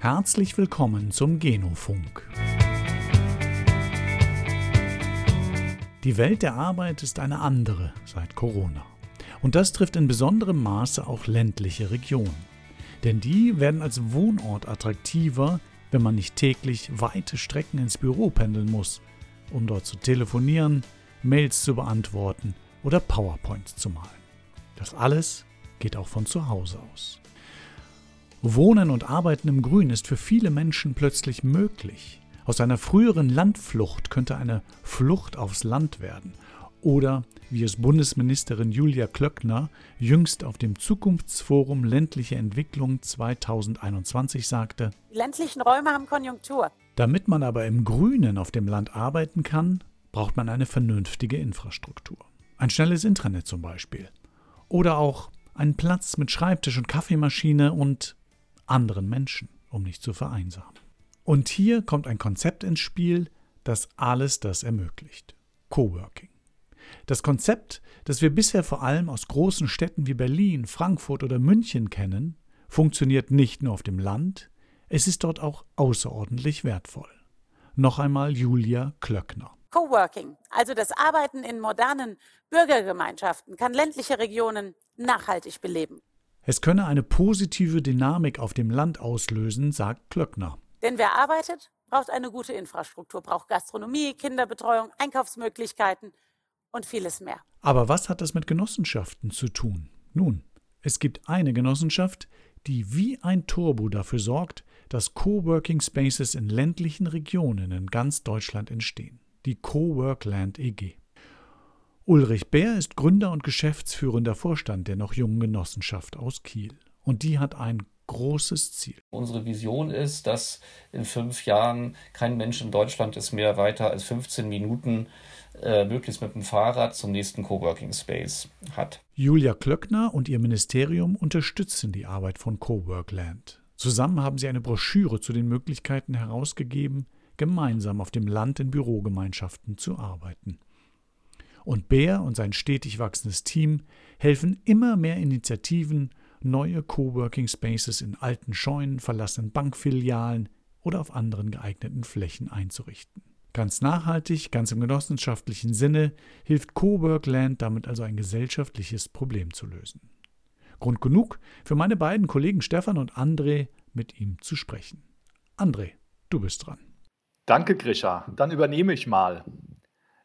Herzlich willkommen zum Genofunk. Die Welt der Arbeit ist eine andere seit Corona. Und das trifft in besonderem Maße auch ländliche Regionen. Denn die werden als Wohnort attraktiver, wenn man nicht täglich weite Strecken ins Büro pendeln muss, um dort zu telefonieren, Mails zu beantworten oder PowerPoints zu malen. Das alles geht auch von zu Hause aus. Wohnen und Arbeiten im Grün ist für viele Menschen plötzlich möglich. Aus einer früheren Landflucht könnte eine Flucht aufs Land werden. Oder, wie es Bundesministerin Julia Klöckner jüngst auf dem Zukunftsforum Ländliche Entwicklung 2021 sagte, Die ländlichen Räume haben Konjunktur. Damit man aber im Grünen auf dem Land arbeiten kann, braucht man eine vernünftige Infrastruktur. Ein schnelles Intranet zum Beispiel. Oder auch einen Platz mit Schreibtisch und Kaffeemaschine und anderen Menschen, um nicht zu vereinsamen. Und hier kommt ein Konzept ins Spiel, das alles das ermöglicht. Coworking. Das Konzept, das wir bisher vor allem aus großen Städten wie Berlin, Frankfurt oder München kennen, funktioniert nicht nur auf dem Land, es ist dort auch außerordentlich wertvoll. Noch einmal Julia Klöckner. Coworking, also das Arbeiten in modernen Bürgergemeinschaften, kann ländliche Regionen nachhaltig beleben. Es könne eine positive Dynamik auf dem Land auslösen, sagt Klöckner. Denn wer arbeitet, braucht eine gute Infrastruktur, braucht Gastronomie, Kinderbetreuung, Einkaufsmöglichkeiten und vieles mehr. Aber was hat das mit Genossenschaften zu tun? Nun, es gibt eine Genossenschaft, die wie ein Turbo dafür sorgt, dass Coworking Spaces in ländlichen Regionen in ganz Deutschland entstehen. Die Coworkland EG. Ulrich Bär ist Gründer und geschäftsführender Vorstand der noch jungen Genossenschaft aus Kiel. Und die hat ein großes Ziel. Unsere Vision ist, dass in fünf Jahren kein Mensch in Deutschland es mehr weiter als 15 Minuten äh, möglichst mit dem Fahrrad zum nächsten Coworking Space hat. Julia Klöckner und ihr Ministerium unterstützen die Arbeit von Coworkland. Zusammen haben sie eine Broschüre zu den Möglichkeiten herausgegeben, gemeinsam auf dem Land in Bürogemeinschaften zu arbeiten. Und Bär und sein stetig wachsendes Team helfen immer mehr Initiativen, neue Coworking Spaces in alten Scheunen, verlassenen Bankfilialen oder auf anderen geeigneten Flächen einzurichten. Ganz nachhaltig, ganz im genossenschaftlichen Sinne hilft Coworkland damit also ein gesellschaftliches Problem zu lösen. Grund genug für meine beiden Kollegen Stefan und André mit ihm zu sprechen. André, du bist dran. Danke, Grisha. Dann übernehme ich mal.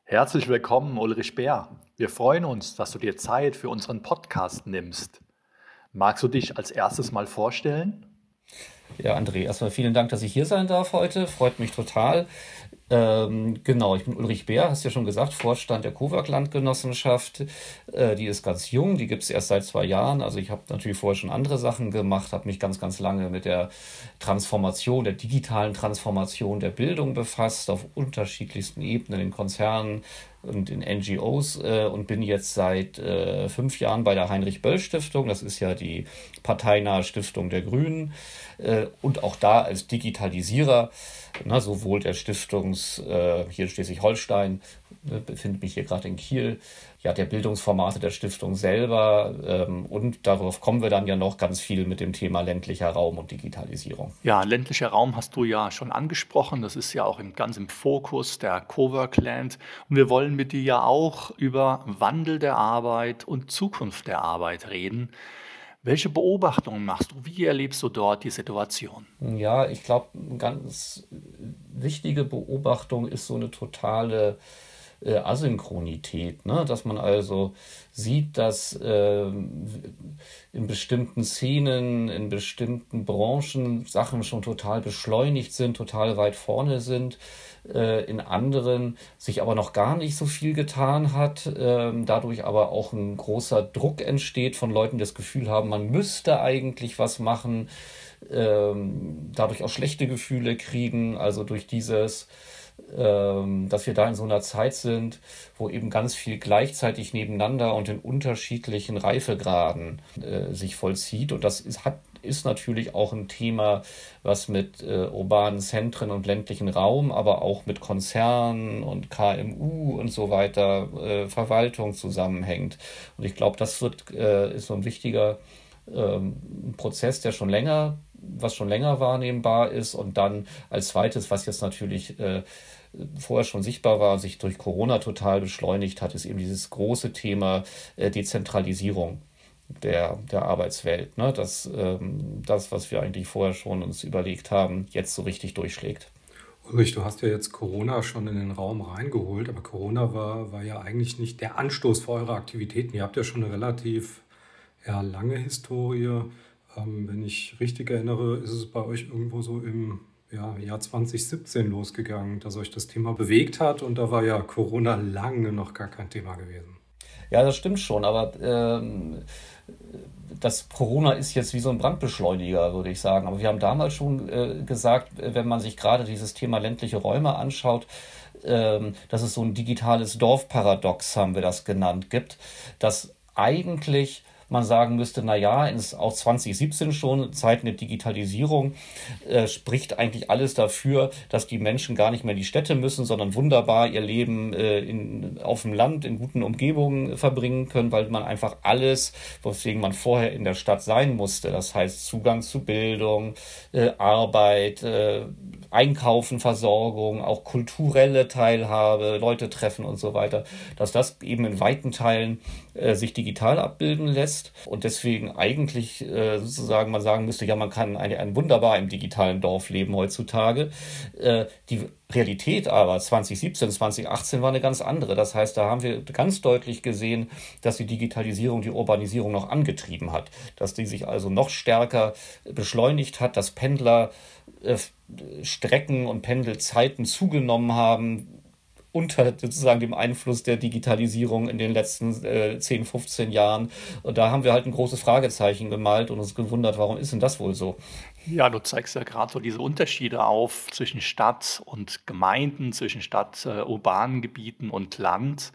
Herzlich willkommen, Ulrich Bär. Wir freuen uns, dass du dir Zeit für unseren Podcast nimmst. Magst du dich als erstes mal vorstellen? Ja, André, erstmal vielen Dank, dass ich hier sein darf heute. Freut mich total. Ähm, genau, ich bin Ulrich Bär, hast ja schon gesagt, Vorstand der Cowork-Landgenossenschaft. Äh, die ist ganz jung, die gibt es erst seit zwei Jahren. Also ich habe natürlich vorher schon andere Sachen gemacht, habe mich ganz, ganz lange mit der Transformation, der digitalen Transformation der Bildung befasst, auf unterschiedlichsten Ebenen in Konzernen und in NGOs äh, und bin jetzt seit äh, fünf Jahren bei der Heinrich-Böll-Stiftung. Das ist ja die parteinahe Stiftung der Grünen äh, und auch da als Digitalisierer na, sowohl der Stiftungs, äh, hier in Schleswig-Holstein, ne, befinde mich hier gerade in Kiel, ja, der Bildungsformate der Stiftung selber ähm, und darauf kommen wir dann ja noch ganz viel mit dem Thema ländlicher Raum und Digitalisierung. Ja, ländlicher Raum hast du ja schon angesprochen, das ist ja auch im, ganz im Fokus der Cowork Land und wir wollen mit dir ja auch über Wandel der Arbeit und Zukunft der Arbeit reden. Welche Beobachtungen machst du? Wie erlebst du dort die Situation? Ja, ich glaube, eine ganz wichtige Beobachtung ist so eine totale äh, Asynchronität, ne? dass man also sieht, dass äh, in bestimmten Szenen, in bestimmten Branchen Sachen schon total beschleunigt sind, total weit vorne sind, äh, in anderen sich aber noch gar nicht so viel getan hat, äh, dadurch aber auch ein großer Druck entsteht von Leuten, die das Gefühl haben, man müsste eigentlich was machen, ähm, dadurch auch schlechte Gefühle kriegen, also durch dieses ähm, dass wir da in so einer Zeit sind, wo eben ganz viel gleichzeitig nebeneinander und in unterschiedlichen Reifegraden äh, sich vollzieht. Und das ist, hat, ist natürlich auch ein Thema, was mit äh, urbanen Zentren und ländlichen Raum, aber auch mit Konzernen und KMU und so weiter, äh, Verwaltung zusammenhängt. Und ich glaube, das wird, äh, ist so ein wichtiger ähm, Prozess, der schon länger was schon länger wahrnehmbar ist. Und dann als zweites, was jetzt natürlich äh, vorher schon sichtbar war, sich durch Corona total beschleunigt hat, ist eben dieses große Thema äh, Dezentralisierung der, der Arbeitswelt. Ne? Dass ähm, das, was wir eigentlich vorher schon uns überlegt haben, jetzt so richtig durchschlägt. Ulrich, du hast ja jetzt Corona schon in den Raum reingeholt, aber Corona war, war ja eigentlich nicht der Anstoß für eure Aktivitäten. Ihr habt ja schon eine relativ ja, lange Historie. Ähm, wenn ich richtig erinnere, ist es bei euch irgendwo so im ja, Jahr 2017 losgegangen, dass euch das Thema bewegt hat und da war ja Corona lange noch gar kein Thema gewesen. Ja, das stimmt schon, aber ähm, das Corona ist jetzt wie so ein Brandbeschleuniger, würde ich sagen. Aber wir haben damals schon äh, gesagt, wenn man sich gerade dieses Thema ländliche Räume anschaut, ähm, dass es so ein digitales Dorfparadox, haben wir das genannt, gibt, dass eigentlich man sagen müsste, na ja, auch 2017 schon, Zeiten der Digitalisierung, äh, spricht eigentlich alles dafür, dass die Menschen gar nicht mehr in die Städte müssen, sondern wunderbar ihr Leben äh, in, auf dem Land in guten Umgebungen verbringen können, weil man einfach alles, weswegen man vorher in der Stadt sein musste, das heißt Zugang zu Bildung, äh, Arbeit, äh, Einkaufen, Versorgung, auch kulturelle Teilhabe, Leute treffen und so weiter, dass das eben in weiten Teilen äh, sich digital abbilden lässt und deswegen eigentlich äh, sozusagen man sagen müsste, ja, man kann ein, ein wunderbar im digitalen Dorf leben heutzutage. Äh, die Realität aber 2017, 2018 war eine ganz andere. Das heißt, da haben wir ganz deutlich gesehen, dass die Digitalisierung die Urbanisierung noch angetrieben hat, dass die sich also noch stärker beschleunigt hat, dass Pendler äh, Strecken und Pendelzeiten zugenommen haben, unter sozusagen dem Einfluss der Digitalisierung in den letzten äh, 10, 15 Jahren. Und da haben wir halt ein großes Fragezeichen gemalt und uns gewundert, warum ist denn das wohl so? Ja, du zeigst ja gerade so diese Unterschiede auf zwischen Stadt und Gemeinden, zwischen Stadt, äh, urbanen Gebieten und Land.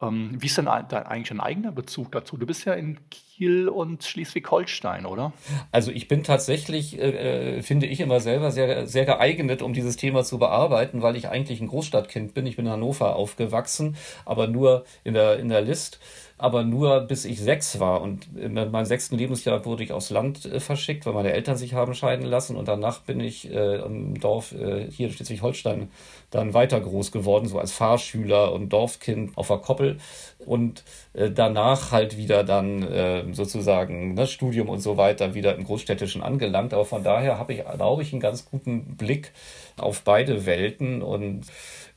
Ähm, wie ist denn eigentlich dein eigener Bezug dazu? Du bist ja in Kiel und Schleswig-Holstein, oder? Also ich bin tatsächlich, äh, äh, finde ich immer selber sehr, sehr geeignet, um dieses Thema zu bearbeiten, weil ich eigentlich ein Großstadtkind bin. Ich bin in Hannover aufgewachsen, aber nur in der, in der List aber nur bis ich sechs war. Und in meinem sechsten Lebensjahr wurde ich aufs Land äh, verschickt, weil meine Eltern sich haben scheiden lassen. Und danach bin ich äh, im Dorf äh, hier in Schleswig-Holstein dann weiter groß geworden, so als Fahrschüler und Dorfkind auf der Koppel. Und äh, danach halt wieder dann äh, sozusagen das ne, Studium und so weiter wieder im Großstädtischen angelangt. Aber von daher habe ich, glaube ich, einen ganz guten Blick auf beide Welten und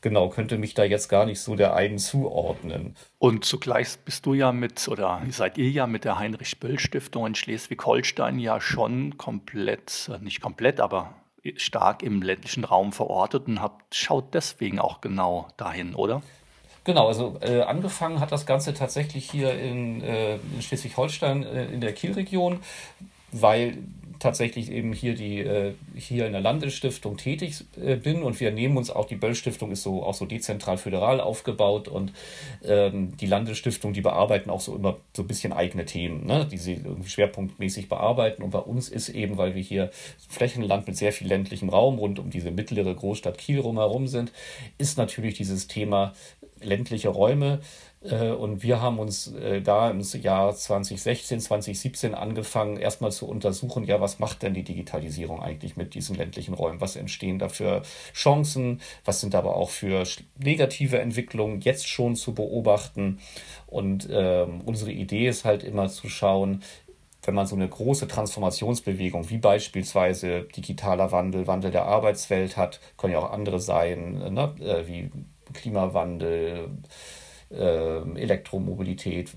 genau, könnte mich da jetzt gar nicht so der einen zuordnen. Und zugleich bist du ja mit, oder seid ihr ja mit der Heinrich-Böll-Stiftung in Schleswig-Holstein ja schon komplett, äh, nicht komplett, aber stark im ländlichen Raum verortet und habt, schaut deswegen auch genau dahin, oder? Genau, also äh, angefangen hat das Ganze tatsächlich hier in, äh, in Schleswig-Holstein äh, in der Kielregion, weil tatsächlich eben hier die äh, hier in der Landesstiftung tätig äh, bin. Und wir nehmen uns auch die Böll-Stiftung ist so auch so dezentral föderal aufgebaut. Und ähm, die Landesstiftung, die bearbeiten auch so immer so ein bisschen eigene Themen, ne, die sie irgendwie schwerpunktmäßig bearbeiten. Und bei uns ist eben, weil wir hier Flächenland mit sehr viel ländlichem Raum rund um diese mittlere Großstadt Kiel rumherum sind, ist natürlich dieses Thema ländliche Räume und wir haben uns äh, da im Jahr 2016, 2017 angefangen, erstmal zu untersuchen, ja, was macht denn die Digitalisierung eigentlich mit diesen ländlichen Räumen? Was entstehen da für Chancen? Was sind aber auch für negative Entwicklungen jetzt schon zu beobachten? Und äh, unsere Idee ist halt immer zu schauen, wenn man so eine große Transformationsbewegung wie beispielsweise digitaler Wandel, Wandel der Arbeitswelt hat, können ja auch andere sein, ne? Äh, wie Klimawandel, äh, Elektromobilität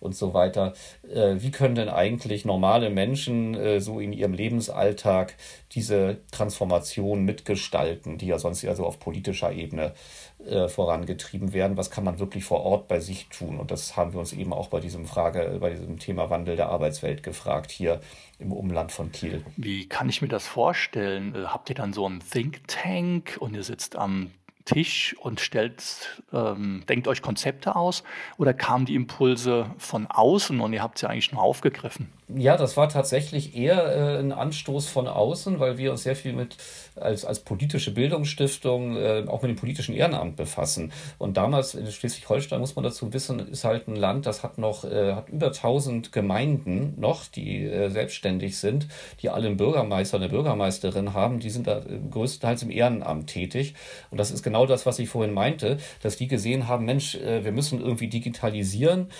und so weiter. Äh, wie können denn eigentlich normale Menschen äh, so in ihrem Lebensalltag diese Transformation mitgestalten, die ja sonst ja so auf politischer Ebene äh, vorangetrieben werden? Was kann man wirklich vor Ort bei sich tun? Und das haben wir uns eben auch bei diesem Frage, bei diesem Thema Wandel der Arbeitswelt gefragt hier im Umland von Kiel. Wie kann ich mir das vorstellen? Habt ihr dann so einen Think Tank und ihr sitzt am Tisch und stellt, ähm, denkt euch Konzepte aus oder kamen die Impulse von außen und ihr habt sie eigentlich nur aufgegriffen? Ja, das war tatsächlich eher äh, ein Anstoß von außen, weil wir uns sehr viel mit als, als politische Bildungsstiftung äh, auch mit dem politischen Ehrenamt befassen. Und damals in Schleswig-Holstein muss man dazu wissen, ist halt ein Land, das hat noch äh, hat über 1000 Gemeinden noch, die äh, selbstständig sind, die alle einen Bürgermeister, eine Bürgermeisterin haben, die sind da äh, größtenteils im Ehrenamt tätig. Und das ist genau das, was ich vorhin meinte, dass die gesehen haben, Mensch, äh, wir müssen irgendwie digitalisieren.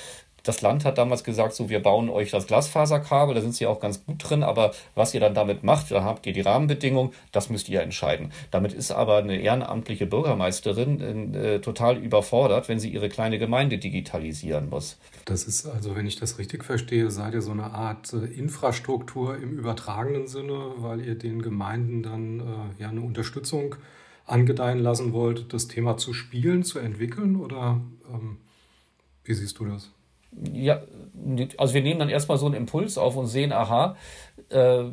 Das Land hat damals gesagt, so, wir bauen euch das Glasfaserkabel, da sind sie auch ganz gut drin, aber was ihr dann damit macht, da habt ihr die Rahmenbedingungen, das müsst ihr entscheiden. Damit ist aber eine ehrenamtliche Bürgermeisterin äh, total überfordert, wenn sie ihre kleine Gemeinde digitalisieren muss. Das ist also, wenn ich das richtig verstehe, seid ihr so eine Art äh, Infrastruktur im übertragenen Sinne, weil ihr den Gemeinden dann äh, ja eine Unterstützung angedeihen lassen wollt, das Thema zu spielen, zu entwickeln oder ähm, wie siehst du das? Ja, also wir nehmen dann erstmal so einen Impuls auf und sehen, aha, äh,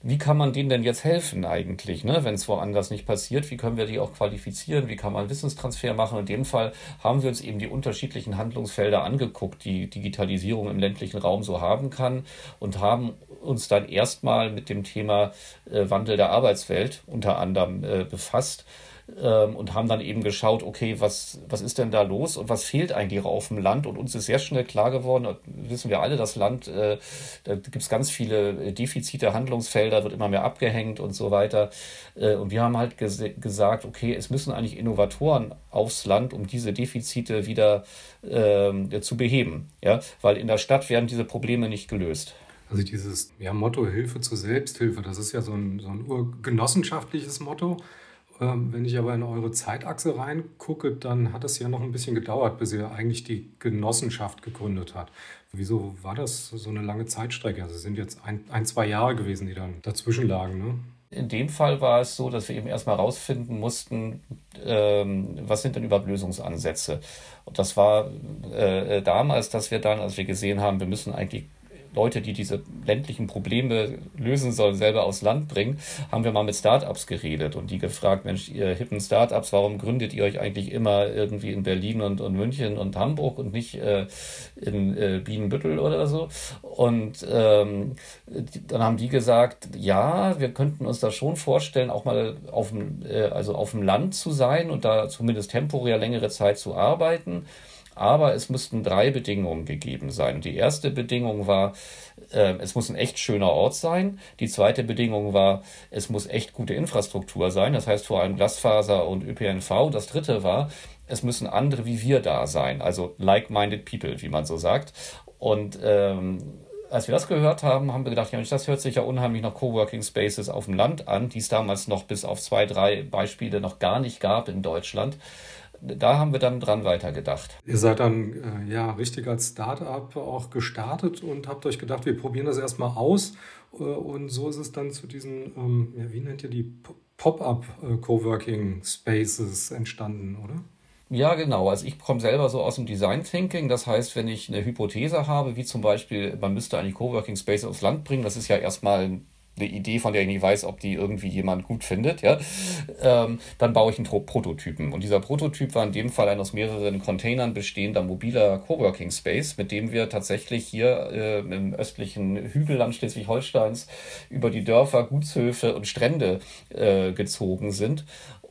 wie kann man denen denn jetzt helfen eigentlich, ne, wenn es woanders nicht passiert? Wie können wir die auch qualifizieren? Wie kann man Wissenstransfer machen? In dem Fall haben wir uns eben die unterschiedlichen Handlungsfelder angeguckt, die Digitalisierung im ländlichen Raum so haben kann und haben uns dann erstmal mit dem Thema äh, Wandel der Arbeitswelt unter anderem äh, befasst ähm, und haben dann eben geschaut, okay, was, was ist denn da los und was fehlt eigentlich auf dem Land? Und uns ist sehr schnell klar geworden, wissen wir alle, das Land, äh, da gibt es ganz viele Defizite, Handlungsfelder, wird immer mehr abgehängt und so weiter. Äh, und wir haben halt ges gesagt, okay, es müssen eigentlich Innovatoren aufs Land, um diese Defizite wieder äh, zu beheben. Ja? Weil in der Stadt werden diese Probleme nicht gelöst. Also dieses ja, Motto Hilfe zur Selbsthilfe, das ist ja so ein, so ein urgenossenschaftliches Motto. Ähm, wenn ich aber in eure Zeitachse reingucke, dann hat es ja noch ein bisschen gedauert, bis ihr eigentlich die Genossenschaft gegründet habt. Wieso war das so eine lange Zeitstrecke? Also es sind jetzt ein, ein zwei Jahre gewesen, die dann dazwischen lagen, ne? In dem Fall war es so, dass wir eben erstmal rausfinden mussten, ähm, was sind denn überhaupt Lösungsansätze. Und das war äh, damals, dass wir dann, als wir gesehen haben, wir müssen eigentlich Leute, die diese ländlichen Probleme lösen sollen, selber aufs Land bringen, haben wir mal mit Startups geredet und die gefragt, Mensch, ihr hippen Startups, warum gründet ihr euch eigentlich immer irgendwie in Berlin und, und München und Hamburg und nicht äh, in äh, Bienenbüttel oder so? Und ähm, dann haben die gesagt, ja, wir könnten uns das schon vorstellen, auch mal auf dem, äh, also auf dem Land zu sein und da zumindest temporär längere Zeit zu arbeiten aber es müssten drei Bedingungen gegeben sein. Die erste Bedingung war, äh, es muss ein echt schöner Ort sein. Die zweite Bedingung war, es muss echt gute Infrastruktur sein, das heißt vor allem Glasfaser und ÖPNV. Das dritte war, es müssen andere wie wir da sein, also like-minded people, wie man so sagt. Und ähm, als wir das gehört haben, haben wir gedacht, ja, das hört sich ja unheimlich nach Coworking Spaces auf dem Land an, die es damals noch bis auf zwei, drei Beispiele noch gar nicht gab in Deutschland da haben wir dann dran weitergedacht. Ihr seid dann äh, ja richtig als Startup auch gestartet und habt euch gedacht, wir probieren das erstmal aus. Äh, und so ist es dann zu diesen, ähm, ja, wie nennt ihr die Pop-up äh, Coworking Spaces entstanden, oder? Ja, genau. Also ich komme selber so aus dem Design Thinking. Das heißt, wenn ich eine Hypothese habe, wie zum Beispiel, man müsste eigentlich Coworking Spaces aufs Land bringen, das ist ja erstmal eine Idee, von der ich nicht weiß, ob die irgendwie jemand gut findet, ja, ähm, dann baue ich einen Prototypen. Und dieser Prototyp war in dem Fall ein aus mehreren Containern bestehender mobiler Coworking Space, mit dem wir tatsächlich hier äh, im östlichen Hügelland Schleswig-Holsteins über die Dörfer, Gutshöfe und Strände äh, gezogen sind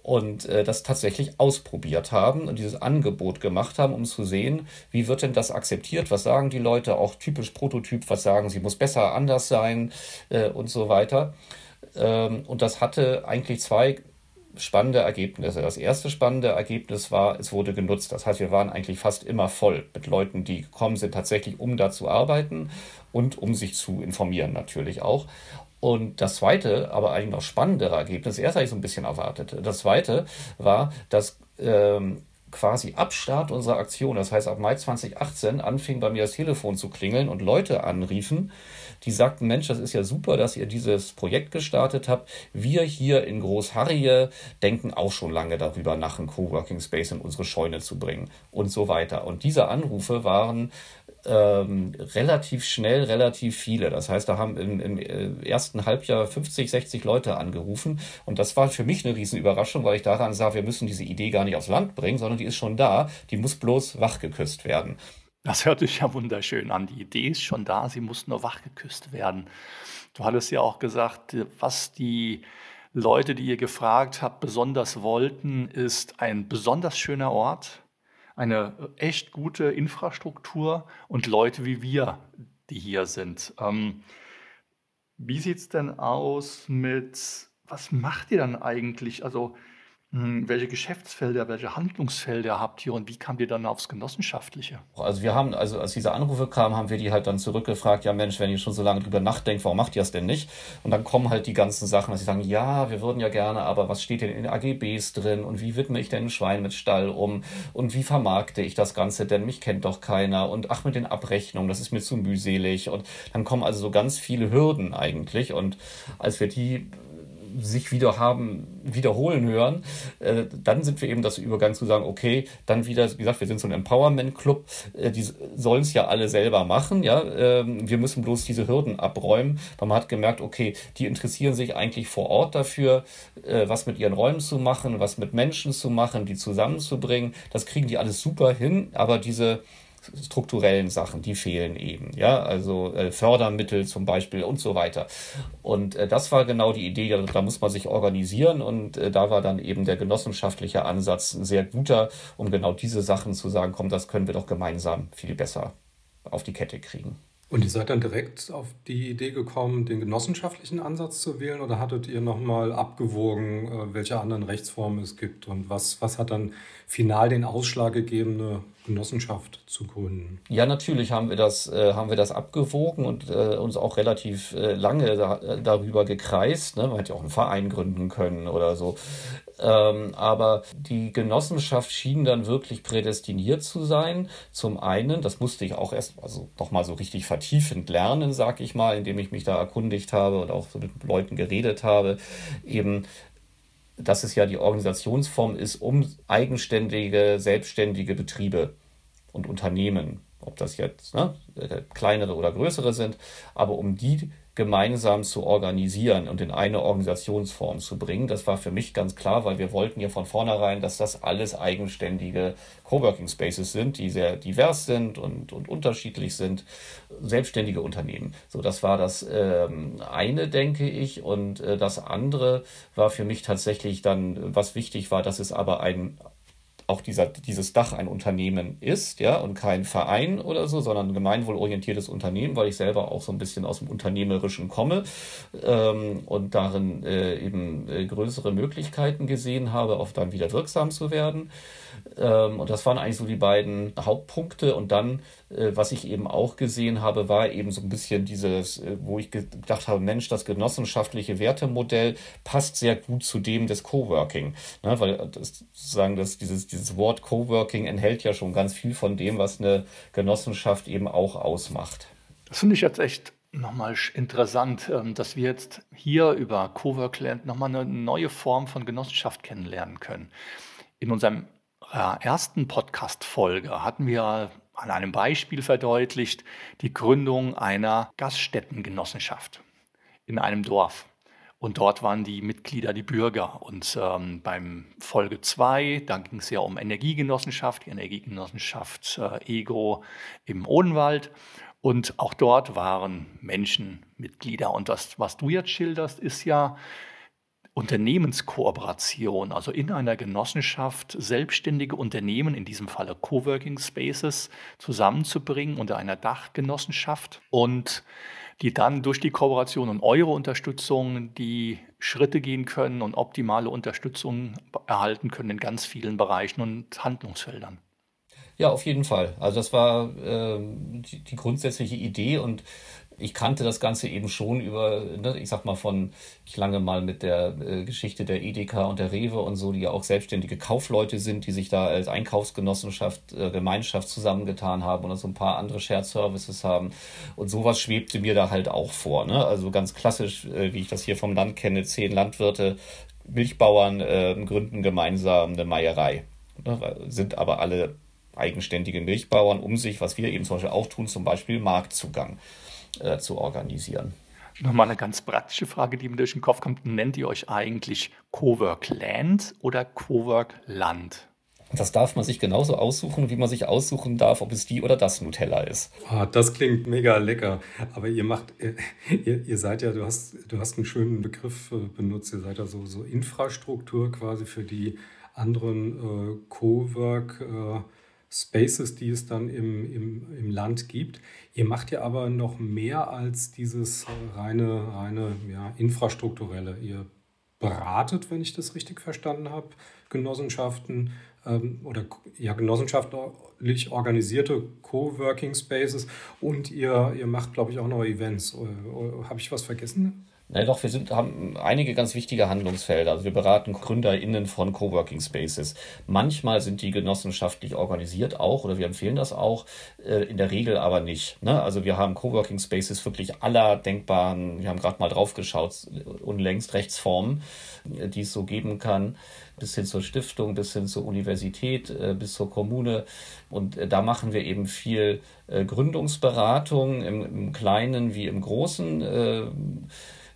und äh, das tatsächlich ausprobiert haben und dieses Angebot gemacht haben, um zu sehen, wie wird denn das akzeptiert, was sagen die Leute, auch typisch Prototyp, was sagen sie, muss besser, anders sein äh, und so weiter. Ähm, und das hatte eigentlich zwei spannende Ergebnisse. Das erste spannende Ergebnis war, es wurde genutzt. Das heißt, wir waren eigentlich fast immer voll mit Leuten, die gekommen sind, tatsächlich um da zu arbeiten und um sich zu informieren natürlich auch. Und das zweite, aber eigentlich noch spannendere Ergebnis, erst habe ich so ein bisschen erwartet. Das zweite war, dass ähm, quasi ab Start unserer Aktion, das heißt ab Mai 2018, anfing bei mir das Telefon zu klingeln und Leute anriefen, die sagten, Mensch, das ist ja super, dass ihr dieses Projekt gestartet habt. Wir hier in Großharrie denken auch schon lange darüber nach, einen Coworking Space in unsere Scheune zu bringen und so weiter. Und diese Anrufe waren ähm, relativ schnell relativ viele. Das heißt, da haben im, im äh, ersten Halbjahr 50, 60 Leute angerufen. Und das war für mich eine Riesenüberraschung, weil ich daran sah, wir müssen diese Idee gar nicht aufs Land bringen, sondern die ist schon da. Die muss bloß wachgeküsst werden. Das hört sich ja wunderschön an. Die Idee ist schon da, sie muss nur wachgeküsst werden. Du hattest ja auch gesagt, was die Leute, die ihr gefragt habt, besonders wollten, ist ein besonders schöner Ort, eine echt gute Infrastruktur und Leute wie wir, die hier sind. Ähm, wie sieht es denn aus mit, was macht ihr dann eigentlich? Also welche Geschäftsfelder, welche Handlungsfelder habt ihr und wie kamt ihr dann aufs Genossenschaftliche? Also wir haben, also als diese Anrufe kamen, haben wir die halt dann zurückgefragt, ja Mensch, wenn ihr schon so lange drüber nachdenkt, warum macht ihr das denn nicht? Und dann kommen halt die ganzen Sachen, dass sie sagen, ja, wir würden ja gerne, aber was steht denn in den AGBs drin und wie widme ich denn ein Schwein mit Stall um und wie vermarkte ich das Ganze denn? Mich kennt doch keiner und ach mit den Abrechnungen, das ist mir zu mühselig und dann kommen also so ganz viele Hürden eigentlich und als wir die sich wieder haben wiederholen hören, äh, dann sind wir eben das Übergang zu sagen, okay, dann wieder, wie gesagt, wir sind so ein Empowerment-Club, äh, die sollen es ja alle selber machen, ja, ähm, wir müssen bloß diese Hürden abräumen, weil man hat gemerkt, okay, die interessieren sich eigentlich vor Ort dafür, äh, was mit ihren Räumen zu machen, was mit Menschen zu machen, die zusammenzubringen, das kriegen die alles super hin, aber diese strukturellen Sachen, die fehlen eben. Ja, also äh, Fördermittel zum Beispiel und so weiter. Und äh, das war genau die Idee, da, da muss man sich organisieren und äh, da war dann eben der genossenschaftliche Ansatz ein sehr guter, um genau diese Sachen zu sagen, komm, das können wir doch gemeinsam viel besser auf die Kette kriegen. Und ihr seid dann direkt auf die Idee gekommen, den genossenschaftlichen Ansatz zu wählen oder hattet ihr nochmal abgewogen, äh, welche anderen Rechtsformen es gibt und was, was hat dann final den Ausschlag gegeben, eine Genossenschaft zu gründen? Ja, natürlich haben wir das, äh, haben wir das abgewogen und äh, uns auch relativ äh, lange da, äh, darüber gekreist. Ne? Man hätte ja auch einen Verein gründen können oder so. Ähm, aber die Genossenschaft schien dann wirklich prädestiniert zu sein. Zum einen, das musste ich auch erst also noch mal so richtig vertiefend lernen, sag ich mal, indem ich mich da erkundigt habe und auch so mit Leuten geredet habe, eben dass es ja die Organisationsform ist, um eigenständige, selbstständige Betriebe und Unternehmen, ob das jetzt ne, kleinere oder größere sind, aber um die gemeinsam zu organisieren und in eine Organisationsform zu bringen. Das war für mich ganz klar, weil wir wollten ja von vornherein, dass das alles eigenständige Coworking Spaces sind, die sehr divers sind und, und unterschiedlich sind, selbstständige Unternehmen. So, das war das ähm, eine, denke ich. Und äh, das andere war für mich tatsächlich dann, was wichtig war, dass es aber ein auch dieser, dieses Dach ein Unternehmen ist, ja, und kein Verein oder so, sondern ein gemeinwohlorientiertes Unternehmen, weil ich selber auch so ein bisschen aus dem Unternehmerischen komme ähm, und darin äh, eben äh, größere Möglichkeiten gesehen habe, auch dann wieder wirksam zu werden. Ähm, und das waren eigentlich so die beiden Hauptpunkte. Und dann, äh, was ich eben auch gesehen habe, war eben so ein bisschen dieses, äh, wo ich gedacht habe, Mensch, das genossenschaftliche Wertemodell passt sehr gut zu dem des Coworking. Ne? Weil das, sozusagen das, dieses, dieses Wort Coworking enthält ja schon ganz viel von dem, was eine Genossenschaft eben auch ausmacht. Das finde ich jetzt echt nochmal interessant, ähm, dass wir jetzt hier über Coworkland nochmal eine neue Form von Genossenschaft kennenlernen können. In unserem ersten Podcast-Folge hatten wir an einem Beispiel verdeutlicht die Gründung einer Gaststättengenossenschaft in einem Dorf. Und dort waren die Mitglieder die Bürger. Und ähm, beim Folge 2, da ging es ja um Energiegenossenschaft, die Energiegenossenschaft äh, Ego im Odenwald. Und auch dort waren Menschen Mitglieder. Und das, was du jetzt schilderst, ist ja Unternehmenskooperation, also in einer Genossenschaft selbstständige Unternehmen, in diesem Falle Coworking Spaces, zusammenzubringen unter einer Dachgenossenschaft und die dann durch die Kooperation und eure Unterstützung die Schritte gehen können und optimale Unterstützung erhalten können in ganz vielen Bereichen und Handlungsfeldern. Ja, auf jeden Fall. Also das war äh, die, die, grundsätzliche Idee und ich kannte das Ganze eben schon über, ne, ich sag mal von, ich lange mal mit der äh, Geschichte der Edeka und der Rewe und so, die ja auch selbstständige Kaufleute sind, die sich da als Einkaufsgenossenschaft, äh, Gemeinschaft zusammengetan haben und so ein paar andere Shared Services haben. Und sowas schwebte mir da halt auch vor. Ne? Also ganz klassisch, äh, wie ich das hier vom Land kenne, zehn Landwirte, Milchbauern äh, gründen gemeinsam eine Meierei. Ne? Sind aber alle eigenständige Milchbauern, um sich, was wir eben zum Beispiel auch tun, zum Beispiel Marktzugang äh, zu organisieren. Nochmal eine ganz praktische Frage, die mir durch den Kopf kommt. Nennt ihr euch eigentlich Cowork Land oder Cowork Land? Das darf man sich genauso aussuchen, wie man sich aussuchen darf, ob es die oder das Nutella ist. Oh, das klingt mega lecker. Aber ihr macht, ihr, ihr seid ja, du hast, du hast einen schönen Begriff äh, benutzt, ihr seid ja so, so Infrastruktur quasi für die anderen äh, Cowork äh, Spaces, die es dann im, im, im Land gibt. Ihr macht ja aber noch mehr als dieses reine, reine ja, infrastrukturelle. Ihr beratet, wenn ich das richtig verstanden habe, Genossenschaften ähm, oder ja, genossenschaftlich organisierte Coworking Spaces und ihr, ihr macht, glaube ich, auch noch Events. Äh, äh, habe ich was vergessen? Na doch, wir sind, haben einige ganz wichtige Handlungsfelder. Also wir beraten GründerInnen von Coworking Spaces. Manchmal sind die genossenschaftlich organisiert auch oder wir empfehlen das auch, äh, in der Regel aber nicht. Ne? Also wir haben Coworking Spaces wirklich aller denkbaren, wir haben gerade mal drauf geschaut, unlängst Rechtsformen, äh, die es so geben kann, bis hin zur Stiftung, bis hin zur Universität, äh, bis zur Kommune. Und da machen wir eben viel Gründungsberatung im, im Kleinen wie im Großen